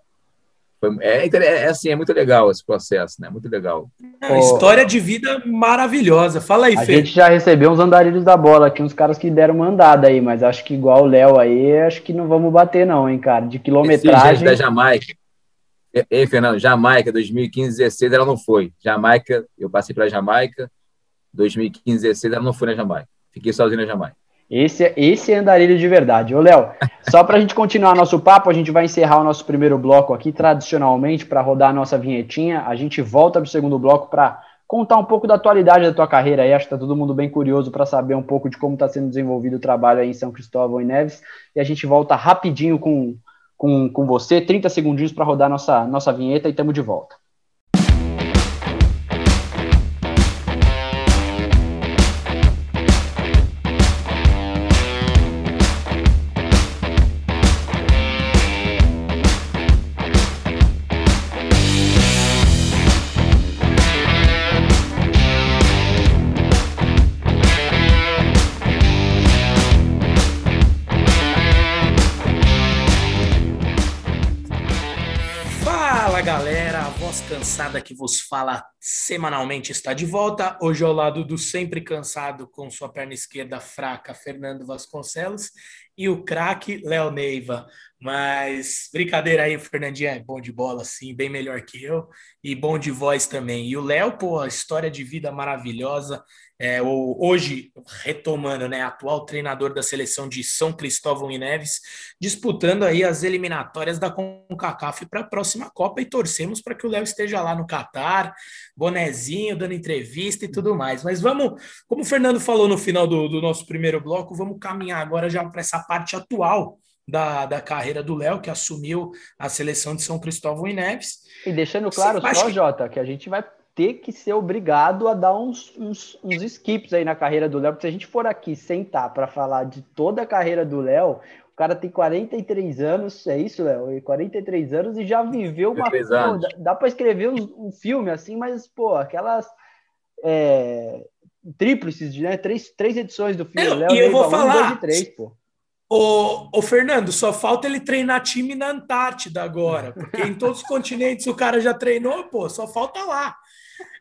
foi, é, é, assim, é muito legal esse processo, né? Muito legal. É, história de vida maravilhosa. Fala aí, a Fê. A gente já recebeu uns andarilhos da bola aqui, uns caras que deram uma andada aí, mas acho que igual o Léo aí, acho que não vamos bater não, hein, cara? De quilometragem. da Jamaica. Ei, Fernando, Jamaica, 2015, 16, ela não foi. Jamaica, eu passei para Jamaica, 2015, 16, ela não foi na Jamaica. Fiquei sozinho na Jamaica. Esse, esse é andarilho de verdade. Ô, Léo, só para a gente continuar nosso papo, a gente vai encerrar o nosso primeiro bloco aqui, tradicionalmente, para rodar a nossa vinhetinha. A gente volta para o segundo bloco para contar um pouco da atualidade da tua carreira aí. Acho que está todo mundo bem curioso para saber um pouco de como está sendo desenvolvido o trabalho aí em São Cristóvão e Neves. E a gente volta rapidinho com, com, com você, 30 segundinhos para rodar nossa, nossa vinheta e estamos de volta. Que vos fala semanalmente está de volta. Hoje ao lado do sempre cansado com sua perna esquerda fraca, Fernando Vasconcelos, e o craque Léo Neiva. Mas brincadeira aí, o Fernandinho é bom de bola, sim, bem melhor que eu, e bom de voz também. E o Léo, pô, história de vida maravilhosa. É, o, hoje, retomando, né, atual treinador da seleção de São Cristóvão e Neves, disputando aí as eliminatórias da CONCACAF para a próxima Copa e torcemos para que o Léo esteja lá no Catar, bonezinho, dando entrevista e tudo mais. Mas vamos, como o Fernando falou no final do, do nosso primeiro bloco, vamos caminhar agora já para essa parte atual da, da carreira do Léo, que assumiu a seleção de São Cristóvão e Neves. E deixando claro Você só, que... Jota, que a gente vai ter que ser obrigado a dar uns, uns, uns skips aí na carreira do Léo, porque se a gente for aqui sentar para falar de toda a carreira do Léo, o cara tem 43 anos, é isso, Léo? 43 anos e já viveu uma. Pô, dá, dá para escrever um, um, filme assim, mas, pô, aquelas. É, tríplices, né? Três, três edições do filme. Léo, e eu vou falar. Um, dois e três, pô. Ô, ô, Fernando, só falta ele treinar time na Antártida agora, porque em todos os continentes o cara já treinou, pô, só falta lá.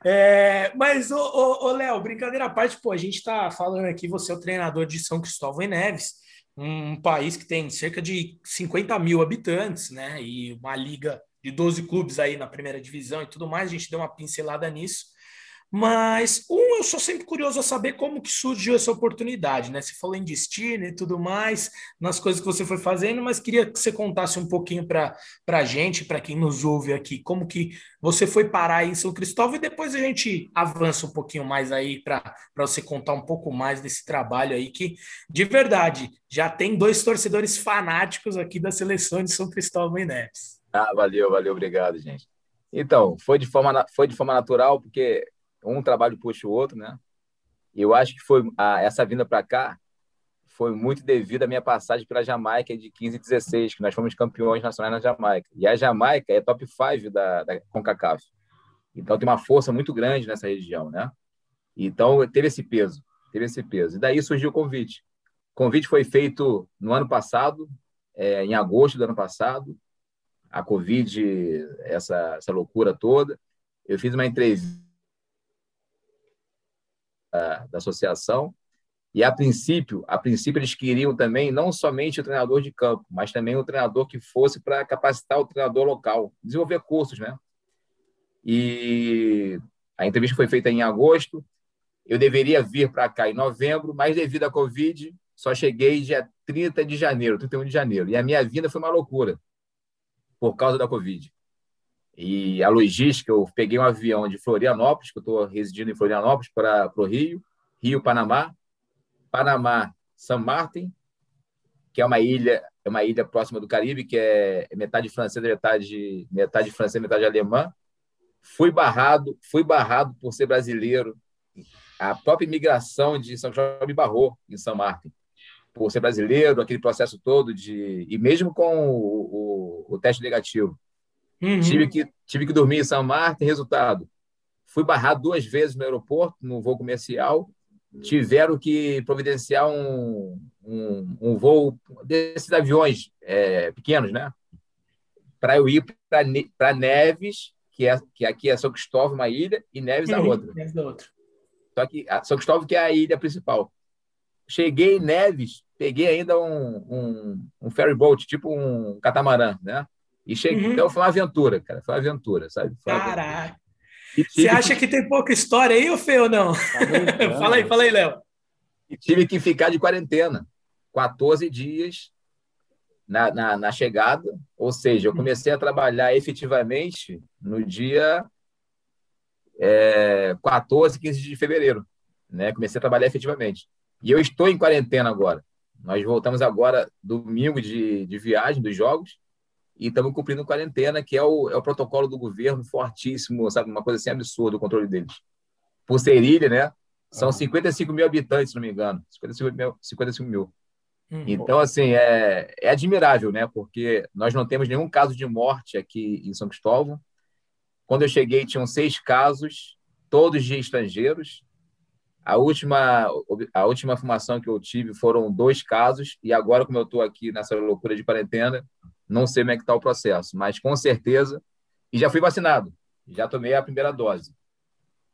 É, mas, ô, ô, ô Léo, brincadeira à parte, pô, a gente está falando aqui, você é o treinador de São Cristóvão e Neves, um país que tem cerca de 50 mil habitantes, né? E uma liga de 12 clubes aí na primeira divisão e tudo mais, a gente deu uma pincelada nisso. Mas, um, eu sou sempre curioso a saber como que surgiu essa oportunidade, né? Você falou em destino e tudo mais, nas coisas que você foi fazendo, mas queria que você contasse um pouquinho para a gente, para quem nos ouve aqui, como que você foi parar em São Cristóvão e depois a gente avança um pouquinho mais aí para você contar um pouco mais desse trabalho aí que, de verdade, já tem dois torcedores fanáticos aqui da seleção de São Cristóvão e Neves. Ah, valeu, valeu, obrigado, gente. Então, foi de forma, foi de forma natural, porque um trabalho puxa o outro, né? Eu acho que foi a, essa vinda para cá foi muito devido à minha passagem pela Jamaica de 15 e 16, que nós fomos campeões nacionais na Jamaica. E a Jamaica é top 5 da, da CONCACAF. Então tem uma força muito grande nessa região, né? Então teve esse peso, teve esse peso. E daí surgiu o convite. O convite foi feito no ano passado, é, em agosto do ano passado. A Covid, essa, essa loucura toda. Eu fiz uma entrevista da, associação. E a princípio, a princípio eles queriam também não somente o treinador de campo, mas também o treinador que fosse para capacitar o treinador local, desenvolver cursos, né? E a entrevista foi feita em agosto. Eu deveria vir para cá em novembro, mas devido à Covid, só cheguei dia 30 de janeiro, 31 de janeiro. E a minha vinda foi uma loucura por causa da Covid. E a logística, eu peguei um avião de Florianópolis, que eu estou residindo em Florianópolis, para o Rio, Rio, Panamá, Panamá, São Martin, que é uma ilha, é uma ilha próxima do Caribe, que é metade francesa, metade metade francesa, metade alemã. Fui barrado, fui barrado por ser brasileiro a própria imigração de São Cristóvão me barrou em São Martin. Por ser brasileiro, aquele processo todo de. E mesmo com o, o, o teste negativo. Uhum. Tive, que, tive que dormir em São Martin, resultado. Fui barrado duas vezes no aeroporto, no voo comercial. Tiveram que providenciar um, um, um voo desses aviões é, pequenos, né? Para eu ir para Neves, que, é, que aqui é São Cristóvão, uma ilha, e Neves a uhum. outra. Neves outra. Só que São Cristóvão que é a ilha principal. Cheguei em Neves, peguei ainda um, um, um ferry boat, tipo um catamarã, né? E cheguei, uhum. então foi uma aventura, cara, foi uma aventura, sabe? Caraca! Você acha que tem pouca história aí, ou feio ou não? Tá fala aí, fala aí, Léo. E tive que ficar de quarentena, 14 dias na, na, na, chegada, ou seja, eu comecei a trabalhar efetivamente no dia é, 14, 15 de fevereiro. Né? Comecei a trabalhar efetivamente. E eu estou em quarentena agora. Nós voltamos agora domingo de, de viagem dos jogos e estamos cumprindo quarentena, que é o, é o protocolo do governo fortíssimo, sabe? Uma coisa assim absurda o controle deles. Por ser ilha, né? São 55 mil habitantes, se não me engano. 55 mil. 55 mil. Hum, então, assim, é, é admirável, né? Porque nós não temos nenhum caso de morte aqui em São Cristóvão. Quando eu cheguei, tinham seis casos, todos de estrangeiros. A última, a última informação que eu tive foram dois casos, e agora, como eu estou aqui nessa loucura de quarentena, não sei como é que está o processo, mas com certeza. E já fui vacinado, já tomei a primeira dose.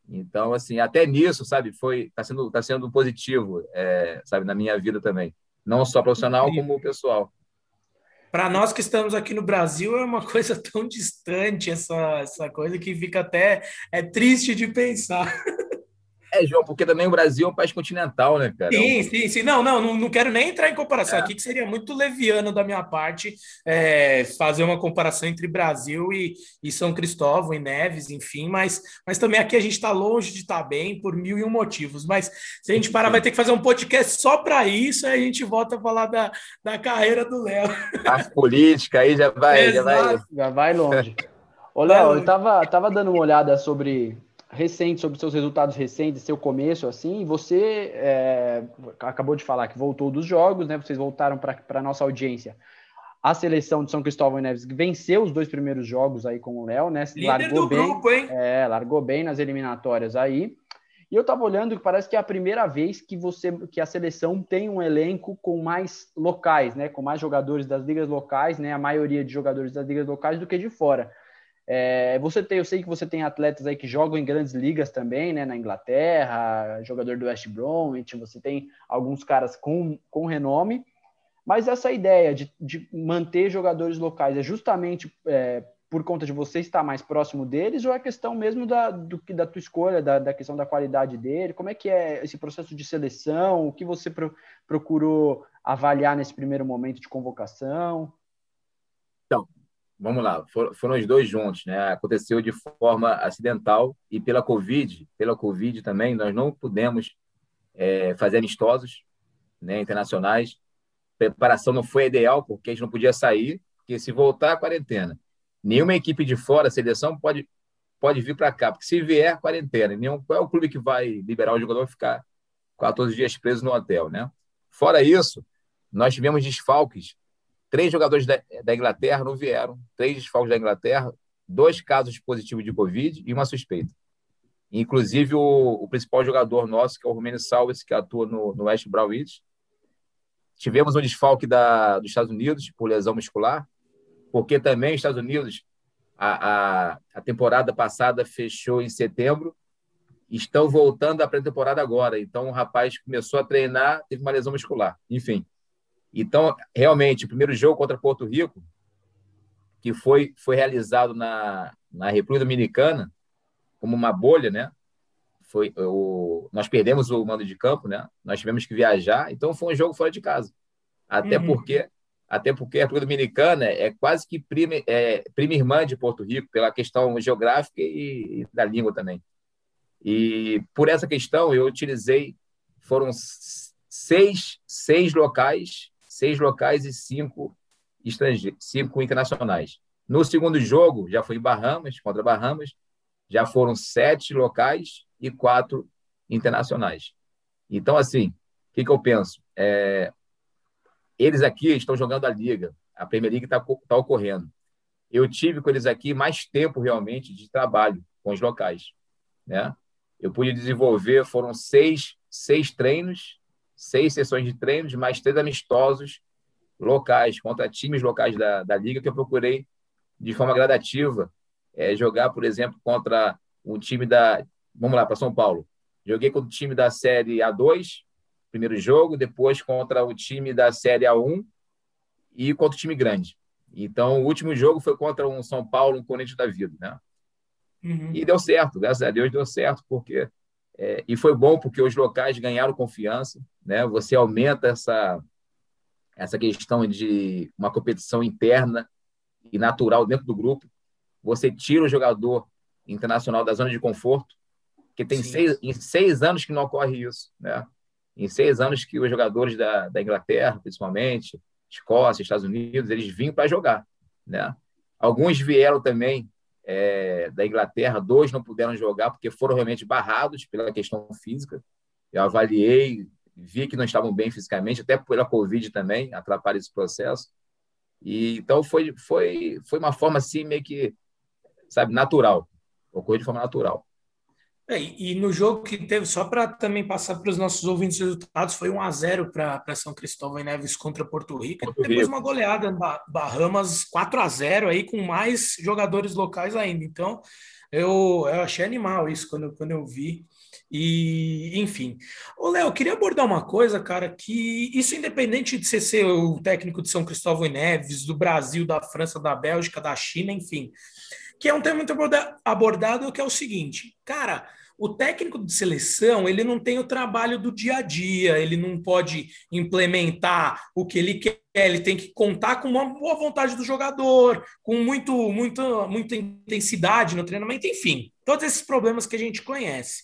Então, assim, até nisso, sabe, foi está sendo tá sendo positivo, é, sabe, na minha vida também, não só profissional como pessoal. Para nós que estamos aqui no Brasil é uma coisa tão distante essa essa coisa que fica até é triste de pensar. É, João, porque também o Brasil é um país continental, né, cara? Sim, sim, sim. Não, não, não, não quero nem entrar em comparação é. aqui, que seria muito leviano da minha parte é, fazer uma comparação entre Brasil e, e São Cristóvão e Neves, enfim, mas, mas também aqui a gente está longe de estar tá bem por mil e um motivos. Mas se a gente parar, vai ter que fazer um podcast só para isso, aí a gente volta a falar da, da carreira do Léo. A política aí já vai, já vai. Já vai longe. Ô, Léo, eu tava, tava dando uma olhada sobre recente, sobre seus resultados recentes, seu começo, assim, você é, acabou de falar que voltou dos jogos, né? Vocês voltaram para a nossa audiência. A seleção de São Cristóvão e Neves venceu os dois primeiros jogos aí com o Léo, né? Líder largou bem, grupo, hein? É, largou bem nas eliminatórias aí. E eu tava olhando que parece que é a primeira vez que você que a seleção tem um elenco com mais locais, né? Com mais jogadores das ligas locais, né? A maioria de jogadores das ligas locais do que de fora. É, você tem, eu sei que você tem atletas aí que jogam em grandes ligas também, né? Na Inglaterra, jogador do West Bromwich, você tem alguns caras com, com renome, mas essa ideia de, de manter jogadores locais é justamente é, por conta de você estar mais próximo deles ou é questão mesmo da, do, da tua escolha, da, da questão da qualidade dele? Como é que é esse processo de seleção? O que você pro, procurou avaliar nesse primeiro momento de convocação? Vamos lá, foram os dois juntos, né? Aconteceu de forma acidental e pela Covid, pela Covid também, nós não pudemos é, fazer amistosos né, internacionais. Preparação não foi ideal, porque a gente não podia sair, porque se voltar quarentena, nenhuma equipe de fora, a seleção, pode, pode vir para cá, porque se vier quarentena, nenhum, qual é o clube que vai liberar o jogador ficar 14 dias preso no hotel, né? Fora isso, nós tivemos desfalques Três jogadores da, da Inglaterra não vieram, três desfalques da Inglaterra, dois casos positivos de Covid e uma suspeita. Inclusive, o, o principal jogador nosso, que é o Romênio Salves, que atua no, no West Bromwich. Tivemos um desfalque da, dos Estados Unidos por lesão muscular, porque também os Estados Unidos, a, a, a temporada passada fechou em setembro, estão voltando à pré-temporada agora. Então, o rapaz começou a treinar, teve uma lesão muscular. Enfim, então, realmente, o primeiro jogo contra Porto Rico, que foi, foi realizado na, na República Dominicana, como uma bolha, né? Foi, o, nós perdemos o mando de campo, né? Nós tivemos que viajar, então foi um jogo fora de casa. Até uhum. porque até porque a República Dominicana é quase que prima, é, prima irmã de Porto Rico, pela questão geográfica e, e da língua também. E por essa questão, eu utilizei, foram seis, seis locais seis locais e cinco cinco internacionais. No segundo jogo, já foi em Bahamas, contra Bahamas, já foram sete locais e quatro internacionais. Então, assim, o que, que eu penso? É, eles aqui estão jogando a Liga, a Premier League está tá ocorrendo. Eu tive com eles aqui mais tempo realmente de trabalho com os locais. Né? Eu pude desenvolver, foram seis, seis treinos, seis sessões de treinos, mais três amistosos locais, contra times locais da, da Liga, que eu procurei de forma gradativa é, jogar, por exemplo, contra um time da. Vamos lá, para São Paulo. Joguei contra o time da Série A2, primeiro jogo, depois contra o time da Série A1 e contra o time grande. Então, o último jogo foi contra um São Paulo, um Corinthians da vida, né? Uhum. E deu certo, graças a Deus deu certo, porque é, e foi bom porque os locais ganharam confiança, né? Você aumenta essa essa questão de uma competição interna e natural dentro do grupo. Você tira o jogador internacional da zona de conforto, que tem seis, em seis anos que não ocorre isso, né? Em seis anos que os jogadores da, da Inglaterra, principalmente, Escócia, Estados Unidos, eles vinham para jogar, né? Alguns vieram também é, da Inglaterra, dois não puderam jogar porque foram realmente barrados pela questão física. Eu avaliei, vi que não estavam bem fisicamente, até pela Covid também, atrapalha esse processo. E, então, foi, foi, foi uma forma assim, meio que, sabe, natural. Ocorreu de forma natural. É, e no jogo que teve, só para também passar para os nossos ouvintes resultados, foi 1 a 0 para São Cristóvão e Neves contra Porto Rico. Porto Depois Rico. uma goleada na Bahamas 4 a 0 aí com mais jogadores locais ainda. Então, eu, eu achei animal isso quando, quando eu vi. E, enfim. Ô, Léo, queria abordar uma coisa, cara, que isso independente de você ser o técnico de São Cristóvão e Neves, do Brasil, da França, da Bélgica, da China, enfim, que é um tema muito abordado, que é o seguinte, cara, o técnico de seleção, ele não tem o trabalho do dia a dia, ele não pode implementar o que ele quer, ele tem que contar com uma boa vontade do jogador, com muito, muito, muita intensidade no treinamento, enfim, todos esses problemas que a gente conhece.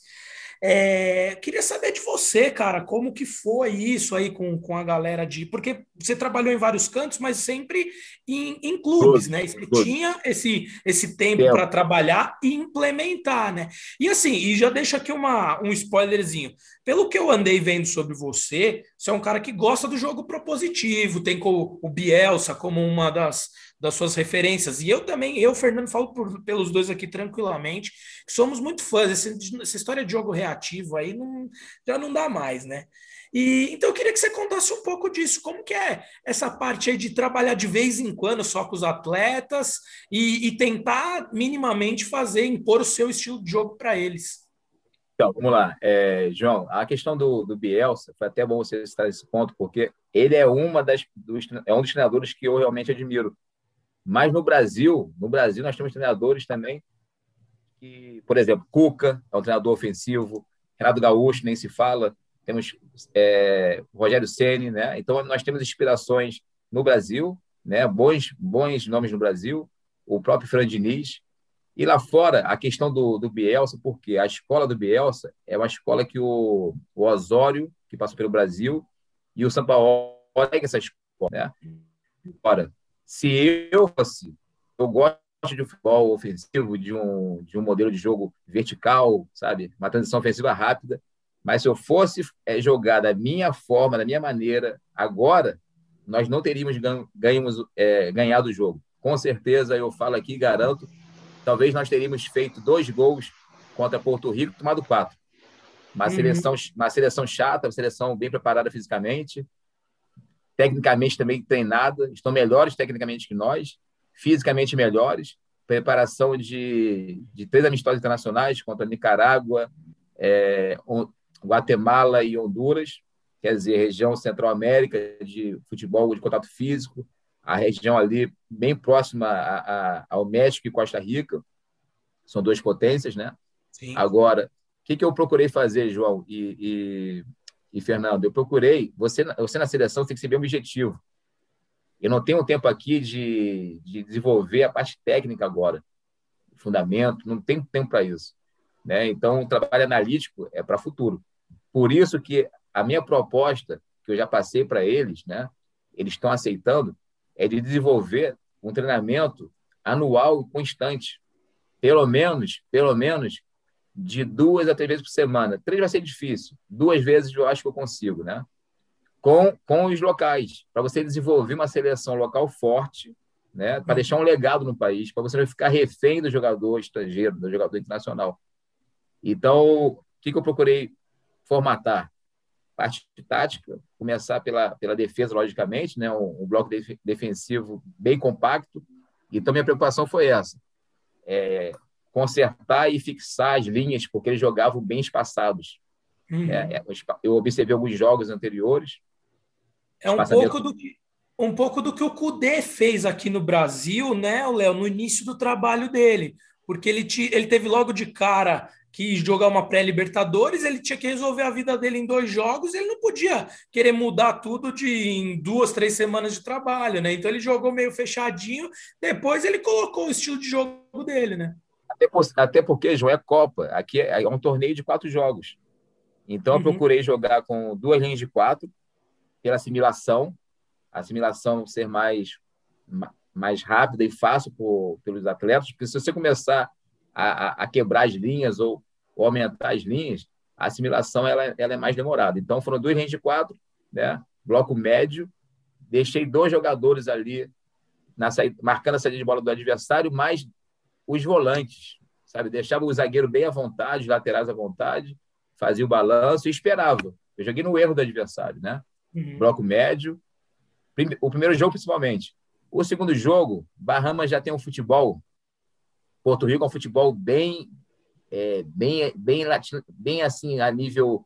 É, queria saber de você, cara, como que foi isso aí com, com a galera de. Porque você trabalhou em vários cantos, mas sempre em, em clubes, né? Você tinha esse, esse tempo para trabalhar e implementar, né? E assim, e já deixa aqui uma, um spoilerzinho. Pelo que eu andei vendo sobre você, você é um cara que gosta do jogo propositivo, tem o Bielsa como uma das das suas referências. E eu também, eu, Fernando, falo por, pelos dois aqui tranquilamente, que somos muito fãs. Essa, essa história de jogo reativo aí não, já não dá mais, né? E, então eu queria que você contasse um pouco disso, como que é essa parte aí de trabalhar de vez em quando só com os atletas e, e tentar minimamente fazer, impor o seu estilo de jogo para eles. Então, vamos lá. É, João, a questão do, do Bielsa, foi até bom você citar esse ponto, porque ele é, uma das, dos, é um dos treinadores que eu realmente admiro. Mas no Brasil, no Brasil nós temos treinadores também que, por exemplo, Cuca é um treinador ofensivo, Renato Gaúcho nem se fala, temos é, Rogério Ceni, né? Então nós temos inspirações no Brasil, né? Bons bons nomes no Brasil, o próprio Fernando Diniz. E lá fora, a questão do, do Bielsa, porque a escola do Bielsa é uma escola que o, o Osório, que passou pelo Brasil, e o São Paulo segue essa escola, né? Ora, se eu fosse, eu gosto de um futebol ofensivo, de um, de um modelo de jogo vertical, sabe? Uma transição ofensiva rápida. Mas se eu fosse é, jogar da minha forma, da minha maneira, agora, nós não teríamos ganho, ganhamos, é, ganhado o jogo. Com certeza, eu falo aqui, garanto, talvez nós teríamos feito dois gols contra Porto Rico, tomado quatro. Uma, uhum. seleção, uma seleção chata, uma seleção bem preparada fisicamente, tecnicamente também treinada, estão melhores tecnicamente que nós, fisicamente melhores, preparação de, de três amistosos internacionais contra Nicarágua, é, Guatemala e Honduras, quer dizer, região Centro-América de futebol de contato físico, a região ali bem próxima a, a, ao México e Costa Rica, são duas potências, né? Sim. Agora, o que, que eu procurei fazer, João? E, e e, Fernando, eu procurei, você, você na seleção tem que ser bem objetivo. Eu não tenho tempo aqui de, de desenvolver a parte técnica agora, fundamento, não tenho tempo para isso. Né? Então, o trabalho analítico é para futuro. Por isso que a minha proposta, que eu já passei para eles, né? eles estão aceitando, é de desenvolver um treinamento anual e constante. Pelo menos, pelo menos de duas a três vezes por semana. Três vai ser difícil, duas vezes eu acho que eu consigo, né? Com, com os locais, para você desenvolver uma seleção local forte, né? Para deixar um legado no país, para você não ficar refém do jogador estrangeiro, do jogador internacional. Então, o que, que eu procurei formatar? Parte de tática, começar pela, pela defesa, logicamente, né? um, um bloco def defensivo bem compacto. Então, minha preocupação foi essa. É, consertar e fixar as linhas, porque eles jogavam bem espaçados. Uhum. É, é eu observei alguns jogos anteriores. É um pouco do que um pouco do que o Cudê fez aqui no Brasil, né, Léo, no início do trabalho dele, porque ele, te, ele teve logo de cara que jogar uma pré-Libertadores, ele tinha que resolver a vida dele em dois jogos, ele não podia querer mudar tudo de em duas, três semanas de trabalho, né? Então ele jogou meio fechadinho, depois ele colocou o estilo de jogo dele, né? Até, por, até porque, João, é Copa, aqui é, é um torneio de quatro jogos. Então eu uhum. procurei jogar com duas linhas de quatro, pela assimilação, a assimilação ser mais, mais rápida e fácil por, pelos atletas, porque se você começar a, a, quebrar as linhas ou, ou, aumentar as linhas, a assimilação ela, ela é mais demorada. Então, foram dois range de quatro, né? bloco médio, deixei dois jogadores ali na saída, marcando a saída de bola do adversário, mais os volantes, sabe? Deixava o zagueiro bem à vontade, os laterais à vontade, fazia o balanço e esperava. Eu joguei no erro do adversário, né? Uhum. Bloco médio. O primeiro jogo, principalmente. O segundo jogo, Bahamas já tem um futebol Porto Rico é um futebol bem, é, bem, bem, latino, bem assim a nível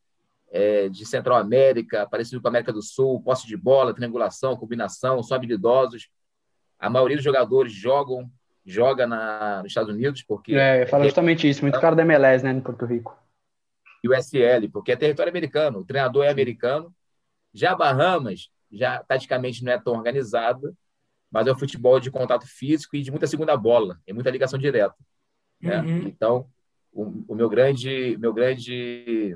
é, de Central América, parecido com a América do Sul, posse de bola, triangulação, combinação, são habilidosos. A maioria dos jogadores jogam joga na, nos Estados Unidos porque é, fala justamente isso, muito cara da MLS, né, no Porto Rico. E o SL, porque é território americano, o treinador é americano. Já Bahamas, já taticamente não é tão organizada, mas é um futebol de contato físico e de muita segunda bola, é muita ligação direta. Né? Uhum. Então, o, o, meu grande, meu grande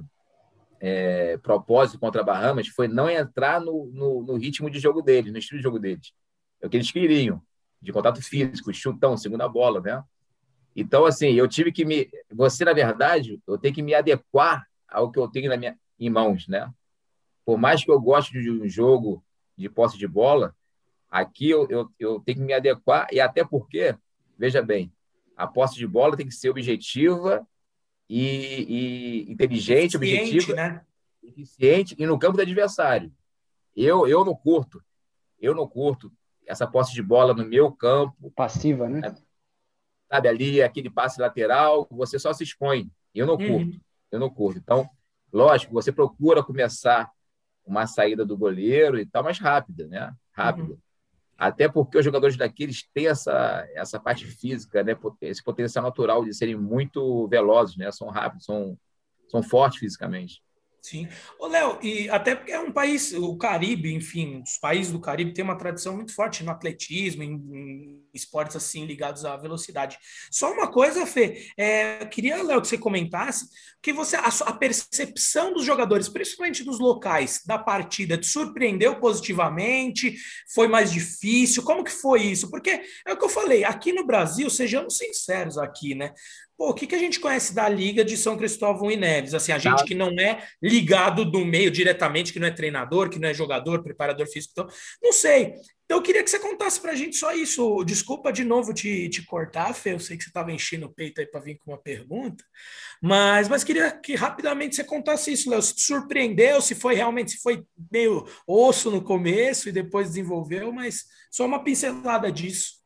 é, propósito contra Bahamas foi não entrar no, no, no, ritmo de jogo deles, no estilo de jogo deles. É o que eles queriam, de contato físico, chutão, segunda bola, né? Então, assim, eu tive que me... Você, na verdade, eu tenho que me adequar ao que eu tenho na minha, em mãos, né? Por mais que eu goste de um jogo de posse de bola, Aqui eu, eu, eu tenho que me adequar, e até porque, veja bem, a posse de bola tem que ser objetiva e, e inteligente, eficiente, objetiva, né? eficiente e no campo do adversário. Eu, eu não curto, eu não curto essa posse de bola no meu campo. Passiva, né? Sabe, ali, aquele passe lateral, você só se expõe. Eu não uhum. curto, eu não curto. Então, lógico, você procura começar uma saída do goleiro e tal, mais rápida, né? Rápida. Uhum. Até porque os jogadores daqui eles têm essa, essa parte física, né? esse potencial natural de serem muito velozes, né? são rápidos, são, são fortes fisicamente. Sim. Ô, Léo, e até porque é um país, o Caribe, enfim, os países do Caribe têm uma tradição muito forte no atletismo, em, em esportes assim ligados à velocidade. Só uma coisa, Fê, é, eu queria, Léo, que você comentasse que você a, a, percepção dos jogadores, principalmente dos locais da partida, te surpreendeu positivamente? Foi mais difícil? Como que foi isso? Porque é o que eu falei, aqui no Brasil, sejamos sinceros aqui, né? Pô, o que, que a gente conhece da Liga de São Cristóvão e Neves? Assim, a gente tá. que não é ligado do meio diretamente, que não é treinador, que não é jogador, preparador físico, então, não sei. Então, eu queria que você contasse para a gente só isso. Desculpa de novo te, te cortar, Fê. Eu sei que você estava enchendo o peito aí para vir com uma pergunta, mas, mas queria que rapidamente você contasse isso, Léo. Se te surpreendeu, se foi realmente, se foi meio osso no começo e depois desenvolveu, mas só uma pincelada disso.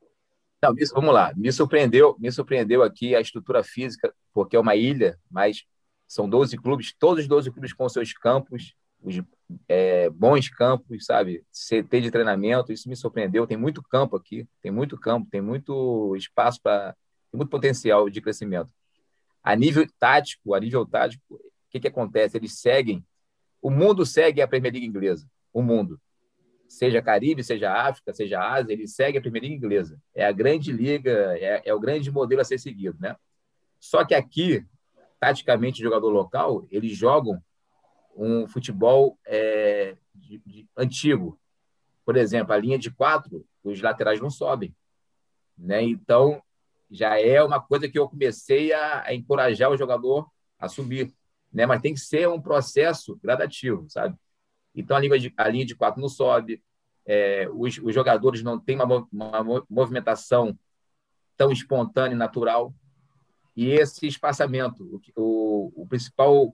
Não, vamos lá. Me surpreendeu, me surpreendeu aqui a estrutura física, porque é uma ilha, mas são 12 clubes, todos os 12 clubes com seus campos, os é, bons campos, sabe? CT de treinamento, isso me surpreendeu. Tem muito campo aqui, tem muito campo, tem muito espaço para. tem muito potencial de crescimento. A nível tático, a nível tático, o que, que acontece? Eles seguem. O mundo segue a Premier League inglesa. O mundo seja Caribe, seja África, seja Ásia, ele segue a Primeira Liga Inglesa. É a grande liga, é, é, o grande modelo a ser seguido, né? Só que aqui, taticamente, jogador local, eles jogam um futebol é, de, de, antigo. Por exemplo, a linha de quatro, os laterais não sobem, né? Então, já é uma coisa que eu comecei a, a encorajar o jogador a subir, né? Mas tem que ser um processo gradativo, sabe? Então a linha de, a linha de quatro não sobe, é, os, os, jogadores não têm uma, uma, movimentação tão espontânea e natural. E esse espaçamento, o, o, principal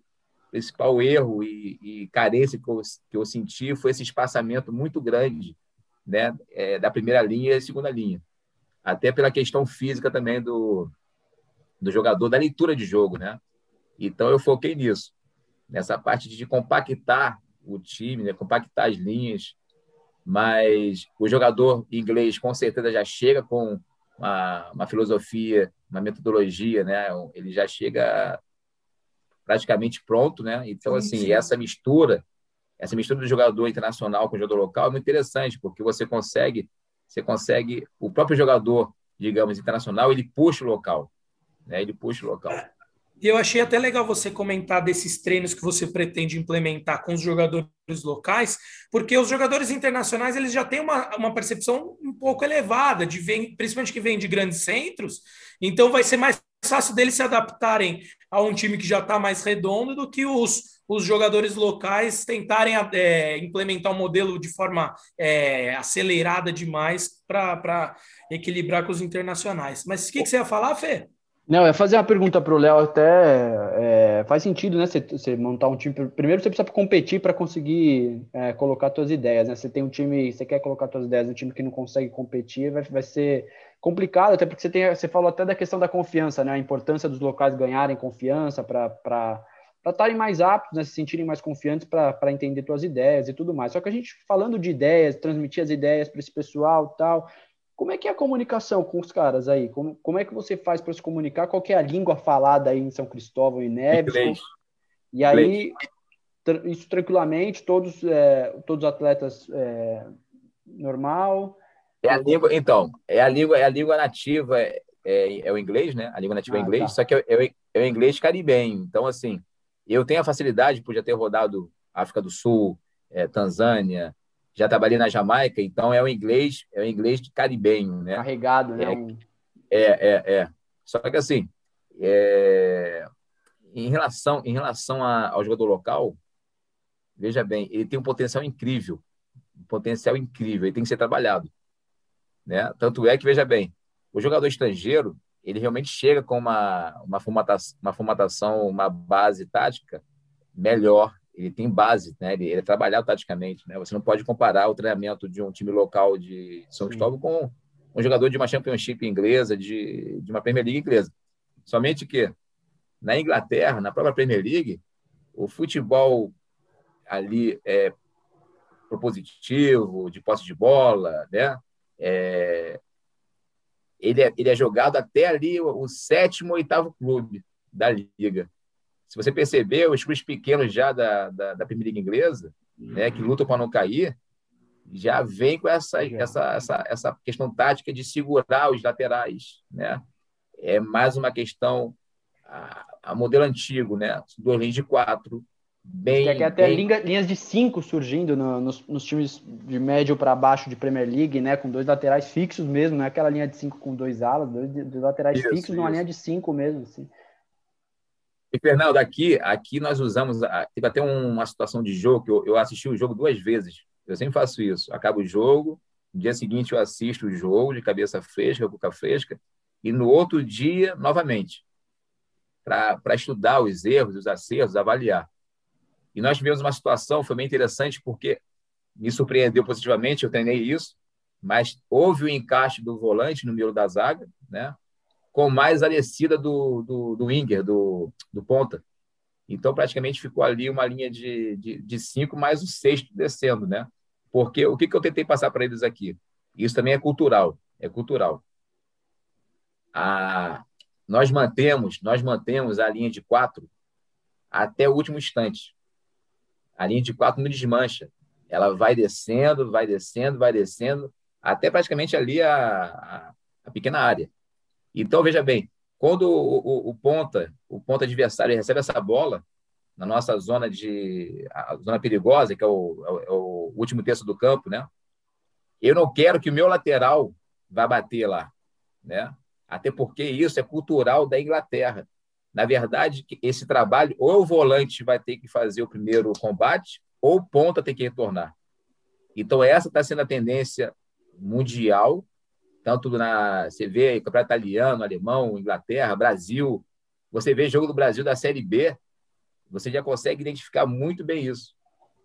principal erro e, e carência que eu, que eu, senti foi esse espaçamento muito grande né, é, da primeira linha e segunda linha. Até pela questão física também do, do jogador, da leitura de jogo. Né? Então, eu foquei nisso, nessa parte de compactar o time, né, compactar as linhas, mas o jogador inglês com certeza já chega com uma, uma filosofia, uma metodologia, né? Ele já chega praticamente pronto, né? Então assim, sim. essa mistura, essa mistura do jogador internacional com o jogador local é muito interessante, porque você consegue, você consegue o próprio jogador, digamos, internacional, ele puxa o local, né? Ele puxa o local. E eu achei até legal você comentar desses treinos que você pretende implementar com os jogadores locais, porque os jogadores internacionais eles já têm uma, uma percepção um pouco elevada, de vem, principalmente que vem de grandes centros, então vai ser mais fácil deles se adaptarem a um time que já está mais redondo do que os, os jogadores locais tentarem é, implementar um modelo de forma é, acelerada demais para equilibrar com os internacionais. Mas o que, que você ia falar, Fê? Não, ia fazer uma pergunta para o Léo, até é, faz sentido, né? Você, você, montar um time. Primeiro você precisa competir para conseguir é, colocar suas ideias, né? Você tem um time, você quer colocar suas ideias um time que não consegue competir, vai, vai ser complicado, até porque você tem, você falou até da questão da confiança, né? A importância dos locais ganharem confiança para estarem mais aptos, né? se sentirem mais confiantes para entender suas ideias e tudo mais. Só que a gente falando de ideias, transmitir as ideias para esse pessoal tal como é que é a comunicação com os caras aí? Como, como é que você faz para se comunicar? Qual é a língua falada aí em São Cristóvão e Neves? Inglês. E aí, isso tranquilamente, todos, é, todos atletas é, normal? É a língua, então, é a língua, é a língua nativa, é, é, é o inglês, né? A língua nativa é ah, é inglês, tá. só que é, é, é o inglês caribenho. Então, assim, eu tenho a facilidade por já ter rodado África do Sul, é, Tanzânia, já trabalhei na Jamaica, então é o inglês, é o inglês de caribenho, né? Carregado, né? É, é, é. é. Só que assim, é... em relação, em relação a, ao jogador local, veja bem, ele tem um potencial incrível, um potencial incrível, ele tem que ser trabalhado, né? Tanto é que veja bem, o jogador estrangeiro ele realmente chega com uma uma formatação, uma formatação, uma base tática melhor ele tem base, né? Ele, ele, é trabalhado taticamente, né? Você não pode comparar o treinamento de um time local de São Cristóvão com um jogador de uma Championship inglesa, de, de uma Premier League inglesa. Somente que na Inglaterra, na própria Premier League, o futebol ali é propositivo, de posse de bola, né? É, ele, é, ele é jogado até ali o, o sétimo, oitavo clube da liga se você perceber, os clubes pequenos já da, da, da Primeira Liga Inglesa, né, que lutam para não cair, já vem com essa, essa, essa, essa questão tática de segurar os laterais. Né? É mais uma questão a, a modelo antigo, né? duas linhas de quatro, bem. Tem até bem... linhas de cinco surgindo no, nos, nos, times de médio para baixo de Premier League, né? Com dois laterais fixos mesmo, não é aquela linha de cinco com dois alas, dois, dois laterais isso, fixos isso. numa linha de cinco mesmo. Assim. E, Fernando, aqui, aqui nós usamos. Teve até uma situação de jogo que eu, eu assisti o jogo duas vezes. Eu sempre faço isso. Acaba o jogo, no dia seguinte eu assisto o jogo de cabeça fresca, boca fresca, e no outro dia, novamente, para estudar os erros, os acertos, avaliar. E nós tivemos uma situação, foi bem interessante, porque me surpreendeu positivamente, eu treinei isso, mas houve o encaixe do volante no meio da zaga, né? Com mais a descida do, do, do Inger, do, do ponta. Então, praticamente ficou ali uma linha de, de, de cinco, mais o sexto descendo, né? Porque o que, que eu tentei passar para eles aqui? Isso também é cultural, é cultural. A, nós mantemos, nós mantemos a linha de quatro até o último instante. A linha de quatro não desmancha. Ela vai descendo, vai descendo, vai descendo, até praticamente ali a, a, a pequena área. Então, veja bem, quando o, o, o, ponta, o ponta adversário recebe essa bola na nossa zona de zona perigosa, que é o, é o é último terço do campo, né? Eu não quero que o meu lateral vá bater lá, né? Até porque isso é cultural da Inglaterra. Na verdade, esse trabalho, ou o volante vai ter que fazer o primeiro combate, ou o ponta tem que retornar. Então, essa está sendo a tendência mundial, tanto na. Você vê campeonato italiano, alemão, Inglaterra, Brasil. Você vê jogo do Brasil da Série B, você já consegue identificar muito bem isso.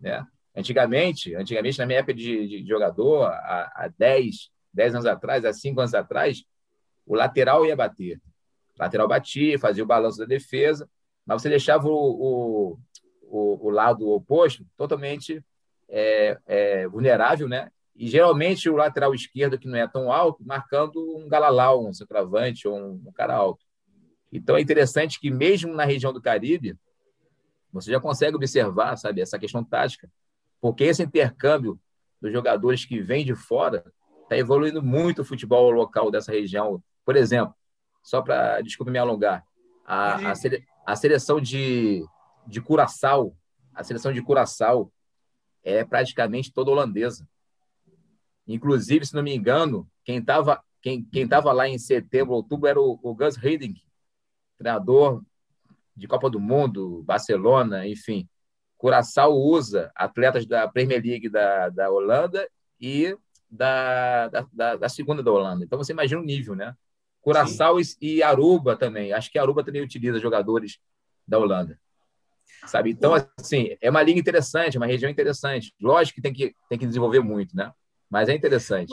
Né? Antigamente, antigamente, na minha época de, de jogador, há, há 10, 10 anos atrás, há 5 anos atrás, o lateral ia bater. O lateral batia, fazia o balanço da defesa, mas você deixava o, o, o, o lado oposto totalmente é, é, vulnerável, né? E geralmente o lateral esquerdo, que não é tão alto, marcando um galalau, um centroavante ou um, um cara alto. Então é interessante que, mesmo na região do Caribe, você já consegue observar, sabe, essa questão tática, porque esse intercâmbio dos jogadores que vêm de fora está evoluindo muito o futebol local dessa região. Por exemplo, só para, desculpe me alongar, a, a, sele, a, seleção de, de Curaçao, a seleção de Curaçao é praticamente toda holandesa. Inclusive, se não me engano, quem estava quem, quem tava lá em setembro, outubro, era o, o Gus Hiddink, treinador de Copa do Mundo, Barcelona, enfim. Curaçao usa atletas da Premier League da, da Holanda e da, da, da, segunda da Holanda. Então você imagina o nível, né? Curaçao Sim. e Aruba também. Acho que Aruba também utiliza jogadores da Holanda. Sabe? Então, assim, é uma liga interessante, uma região interessante. Lógico que tem que, tem que desenvolver muito, né? Mas é interessante.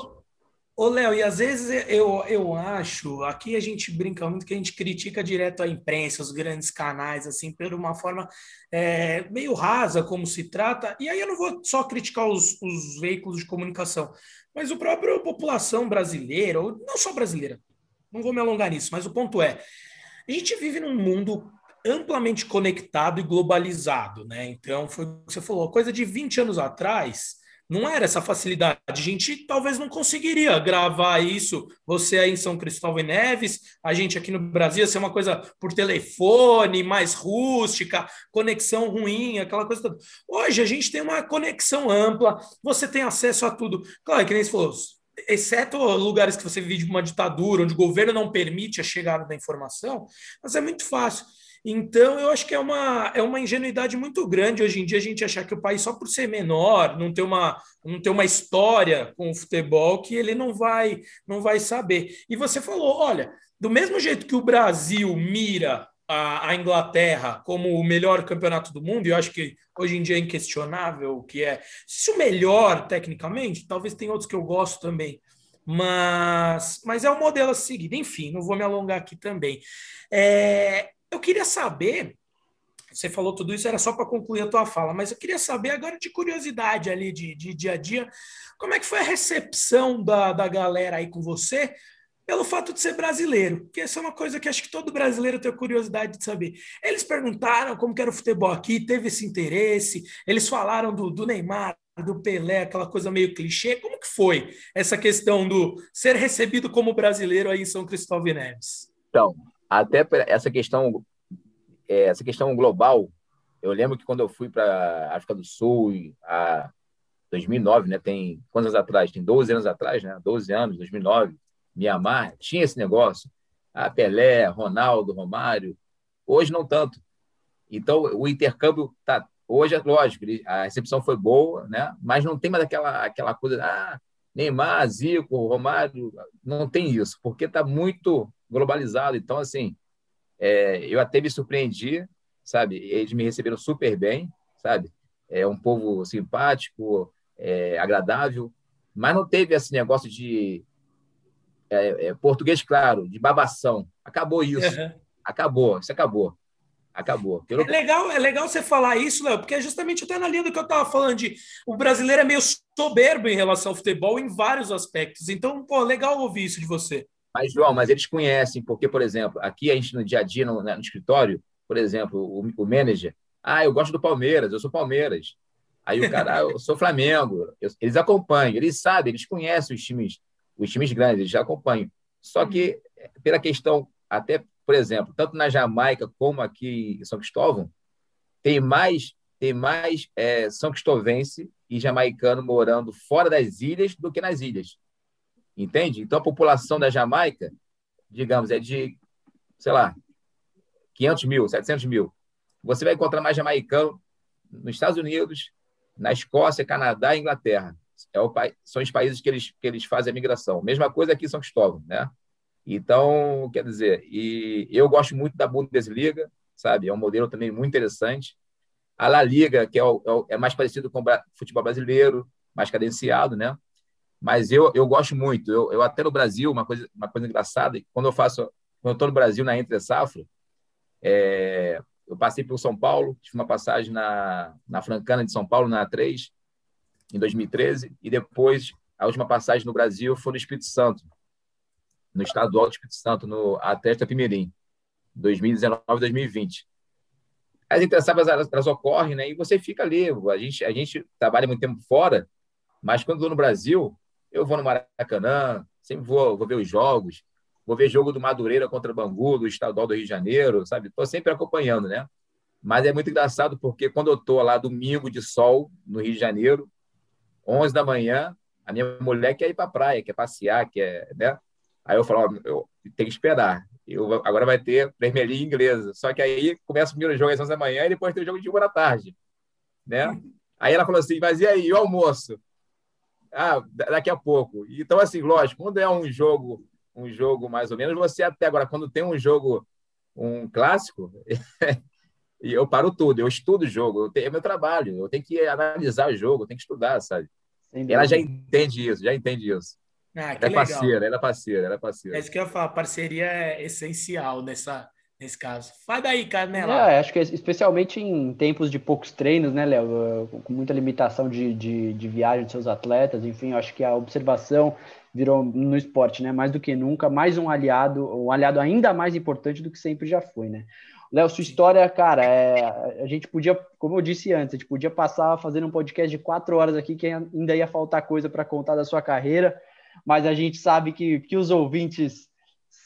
Ô, Léo, e às vezes eu, eu acho, aqui a gente brinca muito que a gente critica direto a imprensa, os grandes canais, assim, por uma forma é, meio rasa como se trata, e aí eu não vou só criticar os, os veículos de comunicação, mas o próprio população brasileira, ou não só brasileira, não vou me alongar nisso, mas o ponto é, a gente vive num mundo amplamente conectado e globalizado, né? Então, foi o que você falou, coisa de 20 anos atrás não era essa facilidade. A gente talvez não conseguiria gravar isso, você aí em São Cristóvão e Neves, a gente aqui no Brasil, ser uma coisa por telefone, mais rústica, conexão ruim, aquela coisa toda. Hoje a gente tem uma conexão ampla, você tem acesso a tudo. Claro, que nem você falou, exceto lugares que você vive uma ditadura, onde o governo não permite a chegada da informação, mas é muito fácil. Então, eu acho que é uma, é uma ingenuidade muito grande hoje em dia a gente achar que o país, só por ser menor, não ter uma, não ter uma história com o futebol, que ele não vai, não vai saber. E você falou: olha, do mesmo jeito que o Brasil mira a, a, Inglaterra como o melhor campeonato do mundo, e eu acho que hoje em dia é inquestionável que é. Se o melhor, tecnicamente, talvez tem outros que eu gosto também. Mas, mas é o modelo a seguir. Enfim, não vou me alongar aqui também. É, eu queria saber, você falou tudo isso, era só para concluir a tua fala, mas eu queria saber agora de curiosidade ali, de, de dia a dia, como é que foi a recepção da, da galera aí com você pelo fato de ser brasileiro, que essa é uma coisa que acho que todo brasileiro tem curiosidade de saber. Eles perguntaram como era o futebol aqui, teve esse interesse, eles falaram do, do Neymar, do Pelé, aquela coisa meio clichê. Como que foi essa questão do ser recebido como brasileiro aí em São Cristóvão e Neves? Então, até essa questão, é, essa questão global, eu lembro que quando eu fui para África do Sul, a 2009, né, tem quantos anos atrás? Tem 12 anos atrás, né? 12 anos, 2009, Mianmar, tinha esse negócio. A Pelé, Ronaldo, Romário. Hoje não tanto. Então, o intercâmbio tá hoje é lógico, a recepção foi boa, né? Mas não tem mais aquela aquela coisa, ah, Neymar, Zico, Romário, não tem isso, porque está muito globalizado. Então, assim, é, eu até me surpreendi, sabe? Eles me receberam super bem, sabe? É um povo simpático, é, agradável, mas não teve esse negócio de é, é, português, claro, de babação. Acabou isso. Uhum. Acabou, isso acabou. Acabou. É, legal, é legal você falar isso, Léo, porque é justamente até na linha do que eu estava falando de o brasileiro é meio soberbo em relação ao futebol em vários aspectos. Então, pô, legal ouvir isso de você. Mas, João, mas eles conhecem, porque, por exemplo, aqui a gente no dia a dia, no, no escritório, por exemplo, o, o, manager, ah, eu gosto do Palmeiras, eu sou Palmeiras. Aí o cara, ah, eu sou Flamengo. Eles acompanham, eles sabem, eles conhecem os times, os times grandes, eles já acompanham. Só que, pela questão, até, por exemplo, tanto na Jamaica como aqui em São Cristóvão, tem mais, tem mais é, São Cristovense e jamaicano morando fora das ilhas do que nas ilhas. Entende? Então, a população da Jamaica, digamos, é de, sei lá, 500 mil, 700 mil. Você vai encontrar mais jamaicano nos Estados Unidos, na Escócia, Canadá e Inglaterra. É o, são os países que eles, que eles fazem a migração. Mesma coisa aqui em São Cristóvão, né? Então, quer dizer, e eu gosto muito da Bundesliga, sabe? É um modelo também muito interessante. A La Liga, que é, o, é, é mais parecido com o futebol brasileiro, mais cadenciado, né? Mas eu, eu gosto muito. Eu, eu até no Brasil, uma coisa, uma coisa engraçada, quando eu faço, quando eu estou no Brasil na Entre Safra, é, eu passei pelo São Paulo, tive uma passagem na, na Francana de São Paulo, na A3, em 2013, e depois a última passagem no Brasil foi no Espírito Santo, no estadual do Espírito Santo, no Atesta Pimirim, 2019 2020. As interessadas elas, elas, ocorrem, né? E você fica ali. A gente, a gente trabalha muito tempo fora, mas quando estou no Brasil, eu vou no Maracanã, sempre vou, vou ver os jogos, vou ver jogo do Madureira contra o Bangu, do Estadual do Rio de Janeiro, sabe? Estou sempre acompanhando, né? Mas é muito engraçado porque quando eu estou lá domingo de sol no Rio de Janeiro, 11 da manhã, a minha mulher quer ir para a praia, quer passear, quer, né? Aí eu falo, ó, eu tenho que esperar. Eu, agora vai ter Premier League inglesa. Só que aí começa o primeiro jogo às 11 da manhã e depois tem o jogo de uma da tarde, né? Aí ela falou assim, mas e aí, o almoço? Ah, daqui a pouco. Então, assim, lógico, quando é um jogo, um jogo mais ou menos, você até agora, quando tem um jogo, um clássico, e eu paro tudo, eu estudo o jogo, eu tenho, é meu trabalho, eu tenho que analisar o jogo, eu tenho que estudar, sabe? Ela já entende isso, já entende isso. Ah, que ela é legal. parceira, ela é parceira, ela é parceira. É isso que eu ia falar, parceria é essencial nessa, nesse caso. Fala daí, Canela. É, acho que especialmente em tempos de poucos treinos, né, Léo? Com muita limitação de, de, de viagem de seus atletas, enfim, acho que a observação virou no esporte, né? Mais do que nunca, mais um aliado, um aliado ainda mais importante do que sempre já foi, né? Léo, sua história, cara, é, a gente podia, como eu disse antes, a gente podia passar fazendo um podcast de quatro horas aqui, que ainda ia faltar coisa para contar da sua carreira, mas a gente sabe que, que os ouvintes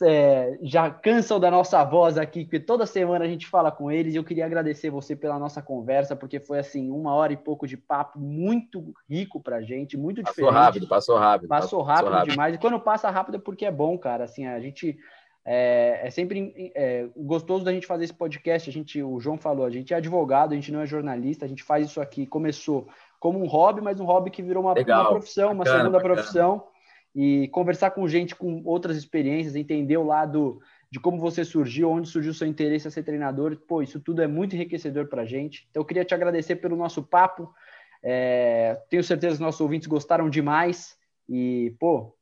é, já cansam da nossa voz aqui, porque toda semana a gente fala com eles. E eu queria agradecer você pela nossa conversa, porque foi assim, uma hora e pouco de papo muito rico pra gente, muito passou diferente. Rápido, passou rápido, passou rápido. Passou rápido demais. E quando passa rápido é porque é bom, cara. Assim, a gente. É, é sempre é, gostoso da gente fazer esse podcast. A gente, o João falou, a gente é advogado, a gente não é jornalista, a gente faz isso aqui. Começou como um hobby, mas um hobby que virou uma, uma profissão, uma segunda bacana. profissão e conversar com gente com outras experiências, entender o lado de como você surgiu, onde surgiu seu interesse a ser treinador. Pô, isso tudo é muito enriquecedor para a gente. Então, eu queria te agradecer pelo nosso papo. É, tenho certeza que nossos ouvintes gostaram demais. E, pô,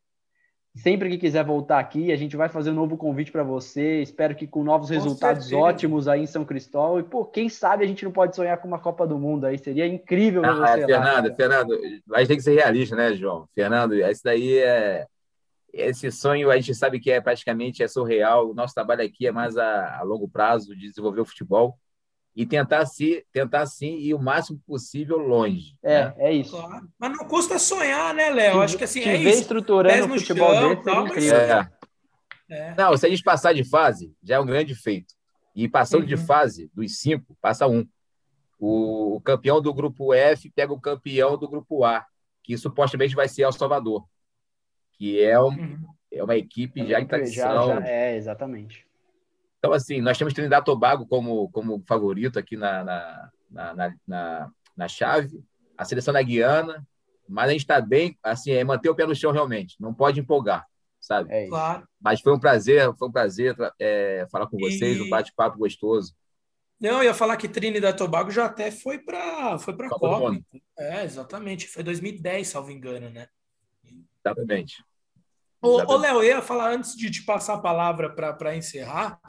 Sempre que quiser voltar aqui, a gente vai fazer um novo convite para você. Espero que com novos com resultados certeza. ótimos aí em São Cristóvão. E, pô, quem sabe a gente não pode sonhar com uma Copa do Mundo aí. Seria incrível ah, você. Fernando, lá, Fernando, a gente tem que ser realista, né, João? Fernando, esse daí é. Esse sonho a gente sabe que é praticamente é surreal. O nosso trabalho aqui é mais a, a longo prazo de desenvolver o futebol e tentar se tentar sim ir o máximo possível longe. É, né? é isso. Claro. Mas não custa sonhar, né, Léo? Acho que assim é isso. estruturando o futebol chão, dele, tal, mas... é. É. Não, se a gente passar de fase, já é um grande feito. E passando uhum. de fase, dos cinco, passa um. O, o, campeão do grupo F pega o campeão do grupo A, que supostamente vai ser El Salvador, que é, um, uhum. é uma equipe já em tradição. Já, já, é, exatamente. Então, assim, nós temos Trinidad Tobago como, como favorito aqui na, na, na, na, na chave, a seleção da Guiana, mas a gente está bem, assim, é manter o pé no chão realmente, não pode empolgar, sabe? É claro. Mas foi um prazer, foi um prazer é, falar com vocês, e... um bate-papo gostoso. Não, eu ia falar que Trinidad Tobago já até foi para foi para Copa. Copa. É, exatamente. Foi 2010, salvo engano, né? Exatamente. Ô, Léo, eu ia falar antes de te passar a palavra para encerrar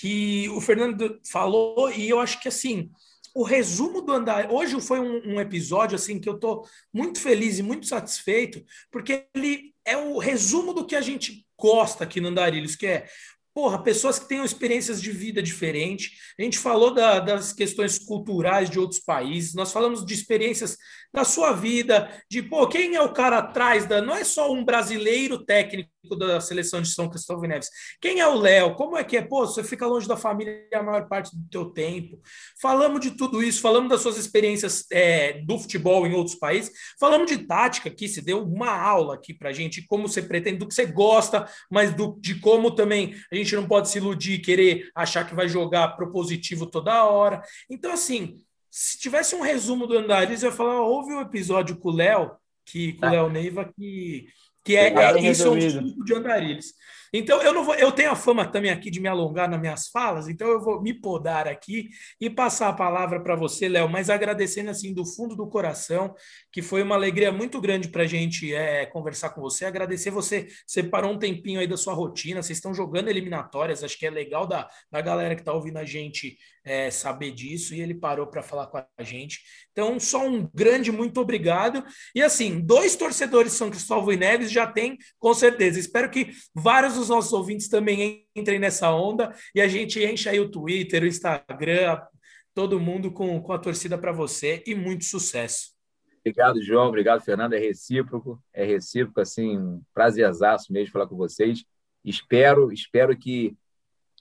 que o Fernando falou, e eu acho que assim, o resumo do andar. Hoje foi um, um, episódio assim que eu tô muito feliz e muito satisfeito, porque ele é o resumo do que a gente gosta aqui no Andarilhos, que é porra, pessoas que tenham experiências de vida diferentes. A gente falou da, das questões culturais de outros países, nós falamos de experiências da sua vida, de pô, quem é o cara atrás da. Não é só um brasileiro técnico da seleção de São Cristóvão e Neves. Quem é o Léo? Como é que é? Pô, você fica longe da família a maior parte do teu tempo. Falamos de tudo isso, falamos das suas experiências é, do futebol em outros países, falamos de tática aqui, você deu uma aula aqui pra gente, como você pretende, do que você gosta, mas do, de como também a gente não pode se iludir, querer achar que vai jogar propositivo toda hora. Então, assim, se tivesse um resumo do Andariz, eu ia falar, houve um episódio com o Léo, que com o tá. Léo Neiva, que, que é, é isso é um tipo de Andarilhos. Então, eu não vou, eu tenho a fama também aqui de me alongar nas minhas falas, então eu vou me podar aqui e passar a palavra para você, Léo, mas agradecendo assim do fundo do coração, que foi uma alegria muito grande para a gente é, conversar com você, agradecer você, separou um tempinho aí da sua rotina, vocês estão jogando eliminatórias, acho que é legal da, da galera que está ouvindo a gente é, saber disso, e ele parou para falar com a gente. Então, só um grande muito obrigado. E assim, dois torcedores de São Cristóvão e Neves já tem, com certeza. Espero que vários dos nossos ouvintes também entrem nessa onda e a gente enche aí o Twitter, o Instagram, todo mundo com, com a torcida para você e muito sucesso. Obrigado, João. Obrigado, Fernando. É recíproco, é recíproco, assim, um prazerzaço mesmo falar com vocês. Espero, espero que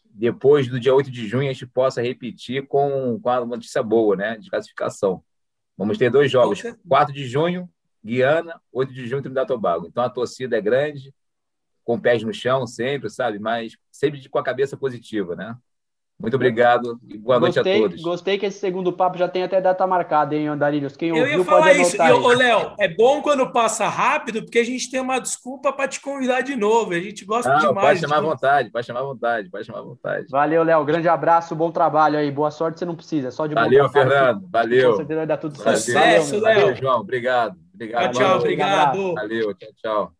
depois do dia 8 de junho a gente possa repetir com, com a notícia boa, né, de classificação. Vamos ter dois jogos, 4 de junho, Guiana, 8 de junho, Trinidad e Tobago. Então a torcida é grande, com pés no chão sempre, sabe? Mas sempre com a cabeça positiva, né? Muito obrigado e boa gostei, noite a todos. Gostei que esse segundo papo já tem até data marcada, hein, Andarilhos? Quem ouviu, Eu ia falar isso. Ô, Léo, é bom quando passa rápido, porque a gente tem uma desculpa para te convidar de novo. A gente gosta Não, demais. Pode chamar à vontade, pode chamar à vontade, pode chamar à vontade. Valeu, Léo. Grande abraço, bom trabalho aí. Boa sorte, você não precisa. Só de Valeu, Fernando. Valeu. Com certeza vai dar tudo certo. Sucesso, Léo. Valeu, João. Obrigado. Obrigado. Tchau, tchau. Obrigado. Valeu, tchau, tchau.